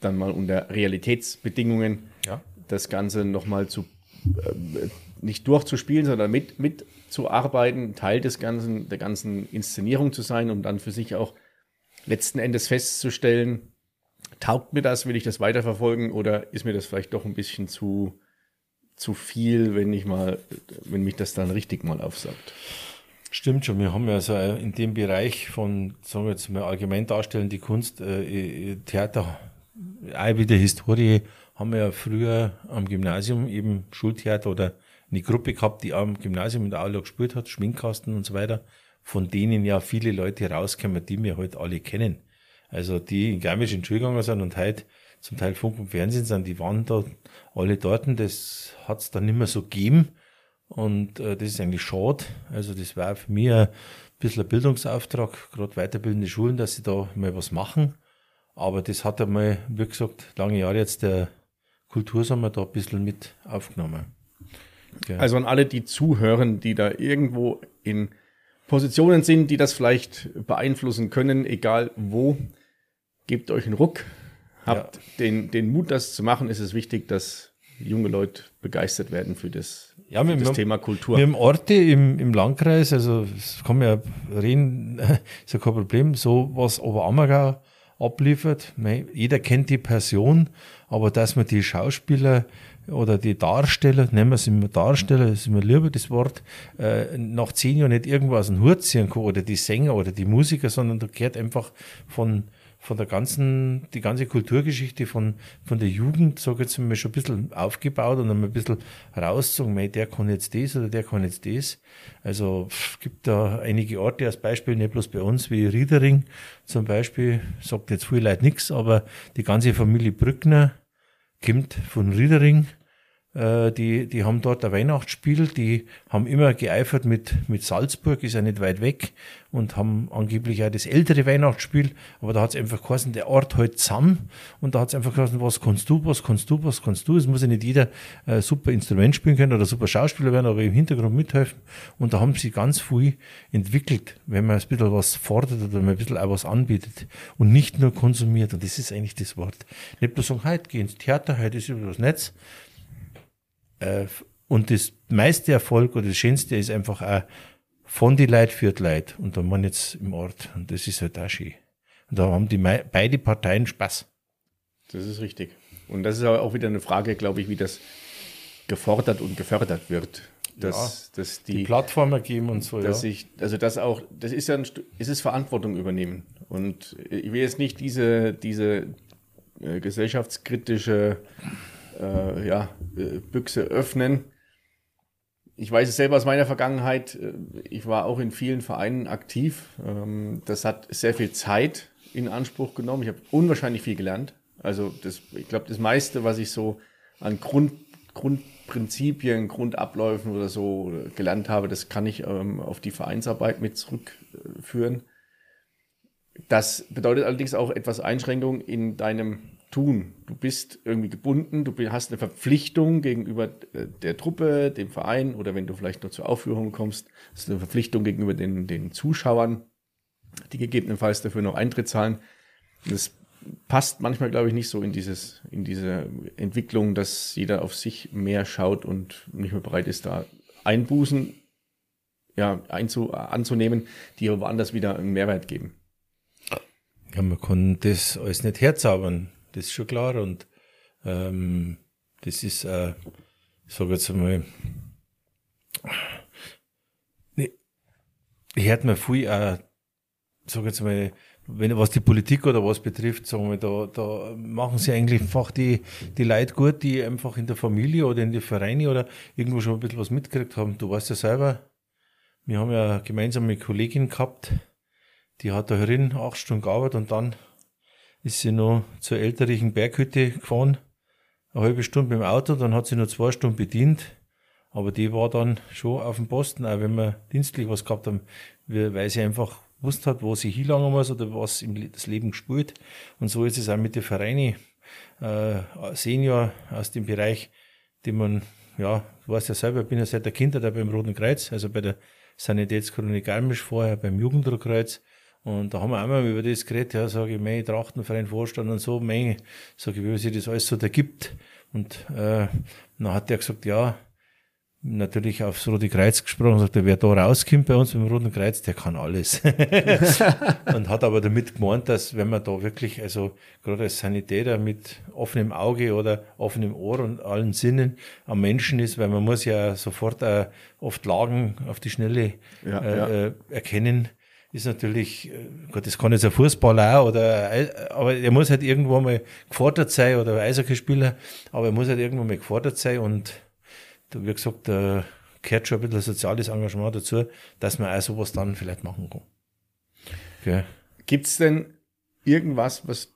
dann mal unter Realitätsbedingungen ja. das Ganze nochmal zu äh, nicht durchzuspielen, sondern mit mitzuarbeiten, Teil des ganzen, der ganzen Inszenierung zu sein, um dann für sich auch letzten Endes festzustellen, taugt mir das, will ich das weiterverfolgen oder ist mir das vielleicht doch ein bisschen zu, zu viel, wenn ich mal, wenn mich das dann richtig mal aufsaugt. Stimmt schon, wir haben ja so in dem Bereich von, sagen wir jetzt mal allgemein darstellen, die Kunst, äh, Theater, auch wieder Historie, haben wir ja früher am Gymnasium eben Schultheater oder eine Gruppe gehabt, die am Gymnasium in der Aula gespielt hat, Schminkkasten und so weiter von denen ja viele Leute rauskommen, die wir heute halt alle kennen. Also die in Garmisch in Schule gegangen sind und heute zum Teil Funk und Fernsehen sind, die waren da alle dort. Das hat es dann nicht mehr so gegeben. Und äh, das ist eigentlich schade. Also das war für mich ein bisschen ein Bildungsauftrag, gerade weiterbildende Schulen, dass sie da mal was machen. Aber das hat einmal, wie gesagt, lange Jahre jetzt der Kultursommer da ein bisschen mit aufgenommen. Ja. Also an alle, die zuhören, die da irgendwo in Positionen sind, die das vielleicht beeinflussen können, egal wo. Gebt euch einen Ruck, habt ja. den, den Mut, das zu machen. ist Es wichtig, dass junge Leute begeistert werden für das, ja, für das haben, Thema Kultur. Wir haben Orte im, im Landkreis, also es kann man ja reden, ist ja kein Problem, so was Oberammergau abliefert. Jeder kennt die Person, aber dass man die Schauspieler oder die Darsteller, nennen wir es immer Darsteller, das ist mir lieber das Wort, äh, nach zehn Jahren nicht irgendwo aus dem Hut ziehen kann, oder die Sänger oder die Musiker, sondern da gehört einfach von, von der ganzen, die ganze Kulturgeschichte von, von der Jugend, sag ich jetzt mal, schon ein bisschen aufgebaut und dann ein bisschen rauszogen, der kann jetzt das oder der kann jetzt das. Also pff, gibt da einige Orte als Beispiel, nicht bloß bei uns, wie Riedering zum Beispiel, sagt jetzt viele Leute nichts, aber die ganze Familie Brückner, kommt von Riedering, die, die haben dort ein Weihnachtsspiel, die haben immer geeifert mit, mit Salzburg, ist ja nicht weit weg und haben angeblich auch das ältere Weihnachtsspiel, aber da hat es einfach geheißen, der Ort halt zusammen und da hat es einfach geheißen, was kannst du, was kannst du, was kannst du. Es muss ja nicht jeder äh, super Instrument spielen können oder super Schauspieler werden, aber im Hintergrund mithelfen und da haben sie ganz viel entwickelt, wenn man ein bisschen was fordert oder wenn man ein bisschen auch was anbietet und nicht nur konsumiert und das ist eigentlich das Wort. Nicht bloß sagen, heute geh ins Theater, heute ist über das Netz, äh, und das meiste Erfolg oder das Schönste ist einfach auch von die Leid führt Leid. Und da man jetzt im Ort. Und das ist halt auch schön. Und da haben die beide Parteien Spaß. Das ist richtig. Und das ist aber auch wieder eine Frage, glaube ich, wie das gefordert und gefördert wird. Dass, ja, dass die, die Plattformen geben und so, dass ja. Ich, also das auch, das ist ja ein, es ist Verantwortung übernehmen. Und ich will jetzt nicht diese, diese äh, gesellschaftskritische äh, ja, äh, Büchse öffnen. Ich weiß es selber aus meiner Vergangenheit. Äh, ich war auch in vielen Vereinen aktiv. Ähm, das hat sehr viel Zeit in Anspruch genommen. Ich habe unwahrscheinlich viel gelernt. Also das, ich glaube, das meiste, was ich so an Grund, Grundprinzipien, Grundabläufen oder so gelernt habe, das kann ich ähm, auf die Vereinsarbeit mit zurückführen. Das bedeutet allerdings auch etwas Einschränkung in deinem tun. Du bist irgendwie gebunden, du hast eine Verpflichtung gegenüber äh, der Truppe, dem Verein oder wenn du vielleicht nur zur Aufführung kommst, du eine Verpflichtung gegenüber den, den Zuschauern, die gegebenenfalls dafür noch Eintritt zahlen. Das passt manchmal, glaube ich, nicht so in dieses, in diese Entwicklung, dass jeder auf sich mehr schaut und nicht mehr bereit ist, da Einbußen ja, einzu, anzunehmen, die woanders wieder einen Mehrwert geben. Ja, man kann das alles nicht herzaubern das ist schon klar. Und ähm, das ist, äh, ich sage jetzt einmal, ne, hört man viel, äh, sage jetzt mal, wenn was die Politik oder was betrifft, sagen wir, da, da machen sie eigentlich einfach die, die Leute gut, die einfach in der Familie oder in die Vereine oder irgendwo schon ein bisschen was mitgekriegt haben. Du weißt ja selber, wir haben ja gemeinsam eine Kollegin gehabt, die hat da herin acht Stunden gearbeitet und dann ist sie noch zur älterlichen Berghütte gefahren, eine halbe Stunde mit dem Auto, dann hat sie nur zwei Stunden bedient. Aber die war dann schon auf dem Posten, auch wenn wir dienstlich was gehabt haben, weil sie einfach gewusst hat, wo sie hinlangen muss oder was im das Leben spürt. Und so ist es auch mit den Vereinen, äh, Senior aus dem Bereich, die man, ja, du weißt ja selber, ich bin ja seit der Kindheit beim Roten Kreuz, also bei der Sanitätskolonie Garmisch vorher beim Jugendrotkreuz. Und da haben wir auch mal über das geredet, ja, sage ich, mein Trachtenverein Vorstand und so, mein, sage ich, wie sich das alles so da gibt. Und äh, dann hat der gesagt, ja, natürlich aufs Rote Kreuz gesprochen, sagt er, wer da rauskommt bei uns beim Roten Kreuz, der kann alles. und hat aber damit gemeint, dass wenn man da wirklich, also gerade als Sanitäter mit offenem Auge oder offenem Ohr und allen Sinnen am Menschen ist, weil man muss ja sofort äh, oft Lagen auf die Schnelle ja, äh, ja. Äh, erkennen ist natürlich, äh, Gott, das kann jetzt ein Fußballer auch, oder, aber er muss halt irgendwo mal gefordert sein oder ein Eishockeyspieler, aber er muss halt irgendwo mal gefordert sein und wie gesagt, da gehört schon ein bisschen soziales Engagement dazu, dass man auch sowas dann vielleicht machen kann. Okay. Gibt es denn irgendwas, was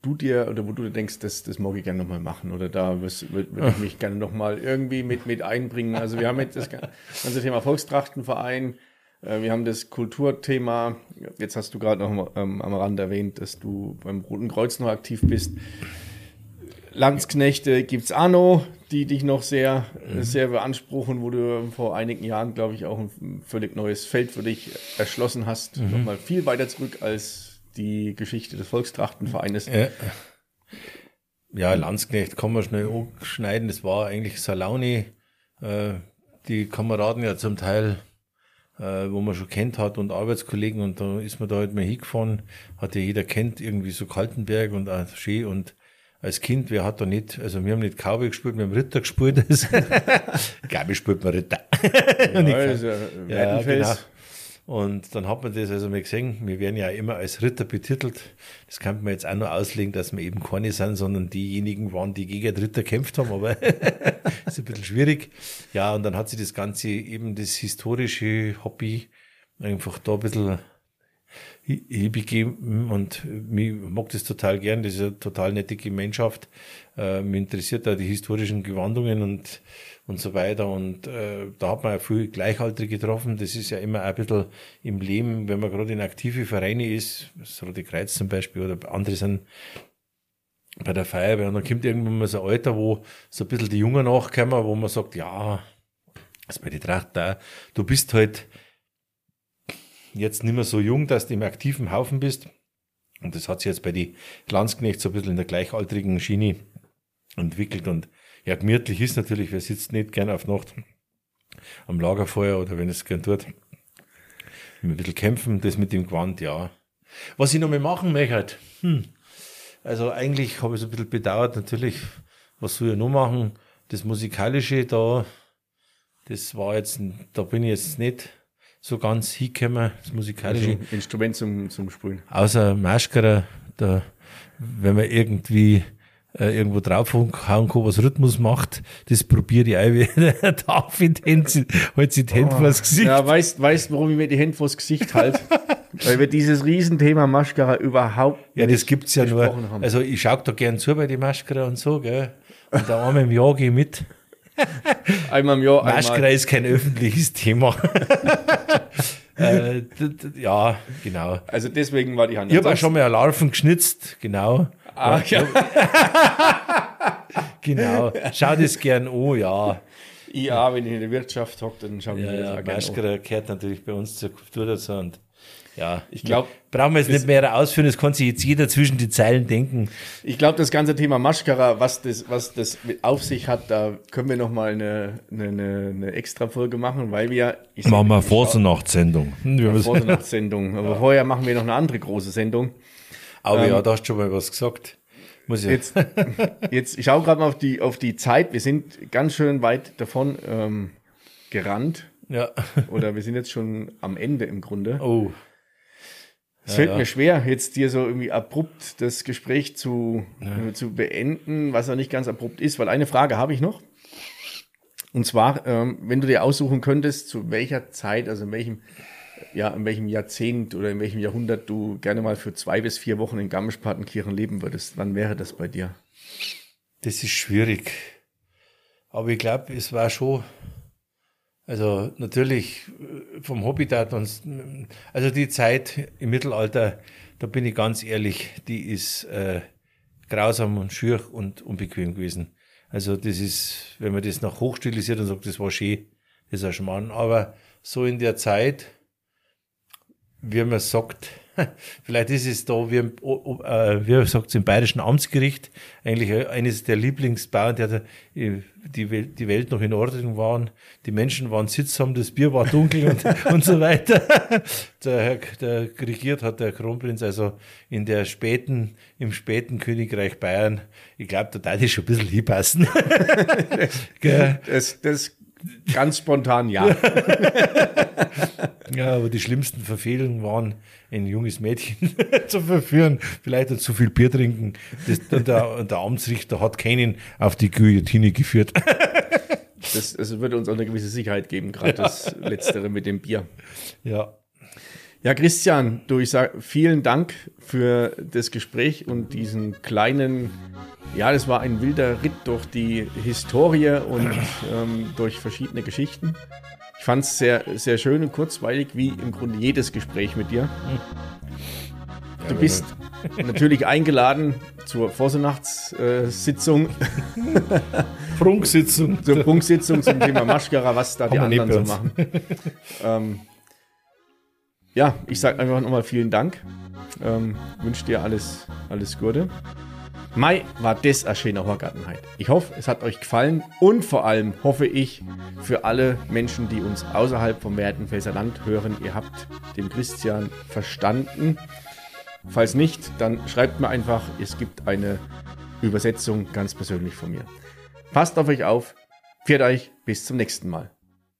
du dir oder wo du denkst, das, das mag ich gerne nochmal machen oder da würde würd ich mich gerne nochmal irgendwie mit, mit einbringen? Also wir haben jetzt das ganze Thema Volkstrachtenverein, wir haben das Kulturthema. Jetzt hast du gerade noch ähm, am Rand erwähnt, dass du beim Roten Kreuz noch aktiv bist. Landsknechte gibt's auch noch, die dich noch sehr, mhm. sehr beanspruchen, wo du vor einigen Jahren, glaube ich, auch ein völlig neues Feld für dich erschlossen hast. Mhm. Nochmal viel weiter zurück als die Geschichte des Volkstrachtenvereines. Ja. ja, Landsknecht kann man schnell schneiden. Das war eigentlich Salauni. Äh, die Kameraden ja zum Teil äh, wo man schon kennt hat und Arbeitskollegen und da ist man da halt mal hingefahren, hat ja jeder kennt, irgendwie so Kaltenberg und auch schön und als Kind, wer hat da nicht, also wir haben nicht Cowboy gespielt, wir haben Ritter gespielt. ich spielt man Ritter. ja, also, ja, genau. Und dann hat man das also mal gesehen, wir werden ja immer als Ritter betitelt. Das kann man jetzt auch nur auslegen, dass wir eben keine sind, sondern diejenigen waren, die gegen Ritter kämpft haben, aber ist ein bisschen schwierig. Ja, und dann hat sich das Ganze eben das historische Hobby einfach da ein bisschen hinbegeben und mich mag das total gern. Das ist eine total nette Gemeinschaft. Äh, mich interessiert da die historischen Gewandungen und, und so weiter. Und äh, da hat man ja viel Gleichaltrige getroffen. Das ist ja immer ein bisschen im Leben, wenn man gerade in aktive Vereine ist, das Rote Kreuz zum Beispiel oder andere sind bei der Feuerwehr und dann kommt irgendwann mal so ein Alter, wo so ein bisschen die Jungen nachkommen, wo man sagt, ja, das bei die Tracht da, du bist halt jetzt nicht mehr so jung, dass du im aktiven Haufen bist. Und das hat sich jetzt bei die Landsknecht so ein bisschen in der gleichaltrigen Schiene entwickelt. Und ja, gemütlich ist natürlich, wer sitzt nicht gern auf Nacht am Lagerfeuer oder wenn es gern tut, ein bisschen kämpfen, das mit dem Gewand, ja. Was ich noch mal machen möchte, hm, also eigentlich habe ich so ein bisschen bedauert, natürlich, was soll ich noch machen? Das Musikalische da, das war jetzt, da bin ich jetzt nicht so ganz hingekommen, das Musikalische. Also Instrument zum, zum Sprühen. Außer Maschkara, da, wenn man irgendwie äh, irgendwo draufhauen kann, was Rhythmus macht, das probiere ich auch wieder. Darf ich die Hände, halt die Hände oh, vors Gesicht. Ja, weißt, weißt, warum ich mir die Hände vors Gesicht halte? Weil wir dieses Riesenthema Maschkara überhaupt Ja, das gibt's ja nur. Haben. Also ich schaue da gern zu bei die Maschkara und so, gell. Und da einmal im Jahr gehe ich mit. einmal im Jahr. Maschkara ist kein öffentliches Thema. äh, ja, genau. Also deswegen war die Hand. Ich habe auch schon mal Larven geschnitzt, genau. Ah, ja. genau. Schau das gern an, ja. Ja, wenn ich in der Wirtschaft hocke, dann schauen wir ja, das ja, gerne Maschkara gehört natürlich bei uns zur Kultur dazu und ja, ich glaube, brauchen wir jetzt nicht mehr ausführen, das kann sich jetzt jeder zwischen die Zeilen denken. Ich glaube, das ganze Thema Maschkara, was das, was das auf sich hat, da können wir nochmal eine, eine, eine extra Folge machen, weil wir. Ich machen wir Vorsonnachtsendung. Vorsonnachtsendung. Aber ja. vorher machen wir noch eine andere große Sendung. Aber ähm, ja, da hast schon mal was gesagt. Muss ich. Jetzt, jetzt ich schaue gerade mal auf die, auf die Zeit. Wir sind ganz schön weit davon ähm, gerannt. Ja. Oder wir sind jetzt schon am Ende im Grunde. Oh. Es fällt ja. mir schwer, jetzt dir so irgendwie abrupt das Gespräch zu, ja. äh, zu beenden, was ja nicht ganz abrupt ist, weil eine Frage habe ich noch. Und zwar, ähm, wenn du dir aussuchen könntest, zu welcher Zeit, also in welchem, ja, in welchem Jahrzehnt oder in welchem Jahrhundert du gerne mal für zwei bis vier Wochen in Garmisch-Partenkirchen leben würdest, wann wäre das bei dir? Das ist schwierig. Aber ich glaube, es war schon also natürlich äh, vom Habitat und also die Zeit im Mittelalter, da bin ich ganz ehrlich, die ist äh, grausam und schür und unbequem gewesen. Also das ist, wenn man das noch hochstilisiert und sagt, das war schön, das ist ein Schmarrn. Aber so in der Zeit, wie man sagt, Vielleicht ist es da, wie, äh, wie sagt im Bayerischen Amtsgericht, eigentlich eines der Lieblingsbauern, der die, die Welt noch in Ordnung waren. Die Menschen waren sittsam, das Bier war dunkel und, und so weiter. Der, der regiert hat der Kronprinz also in der späten, im späten Königreich Bayern. Ich glaube, da darf ich schon ein bisschen hinpassen. das, das ganz spontan ja. Ja, aber die schlimmsten Verfehlungen waren ein junges Mädchen zu verführen, vielleicht zu viel Bier trinken. Das, der, der Amtsrichter hat keinen auf die Guillotine geführt. das, das würde uns auch eine gewisse Sicherheit geben, gerade ja. das Letztere mit dem Bier. Ja. Ja, Christian, du, ich sage vielen Dank für das Gespräch und diesen kleinen, ja, das war ein wilder Ritt durch die Historie und ähm, durch verschiedene Geschichten fand es sehr, sehr schön und kurzweilig, wie im Grunde jedes Gespräch mit dir. Du bist natürlich eingeladen zur Vorsonachtssitzung. Prunksitzung. zur Prunksitzung zum Thema Maschkara, was da die anderen so machen. ähm, ja, ich sage einfach nochmal vielen Dank. Ähm, Wünsche dir alles, alles Gute. Mai war das eine schöne Horgartenheit. Ich hoffe, es hat euch gefallen und vor allem hoffe ich für alle Menschen, die uns außerhalb vom Werdenfelser Land hören, ihr habt den Christian verstanden. Falls nicht, dann schreibt mir einfach, es gibt eine Übersetzung ganz persönlich von mir. Passt auf euch auf. Pfiat euch, bis zum nächsten Mal.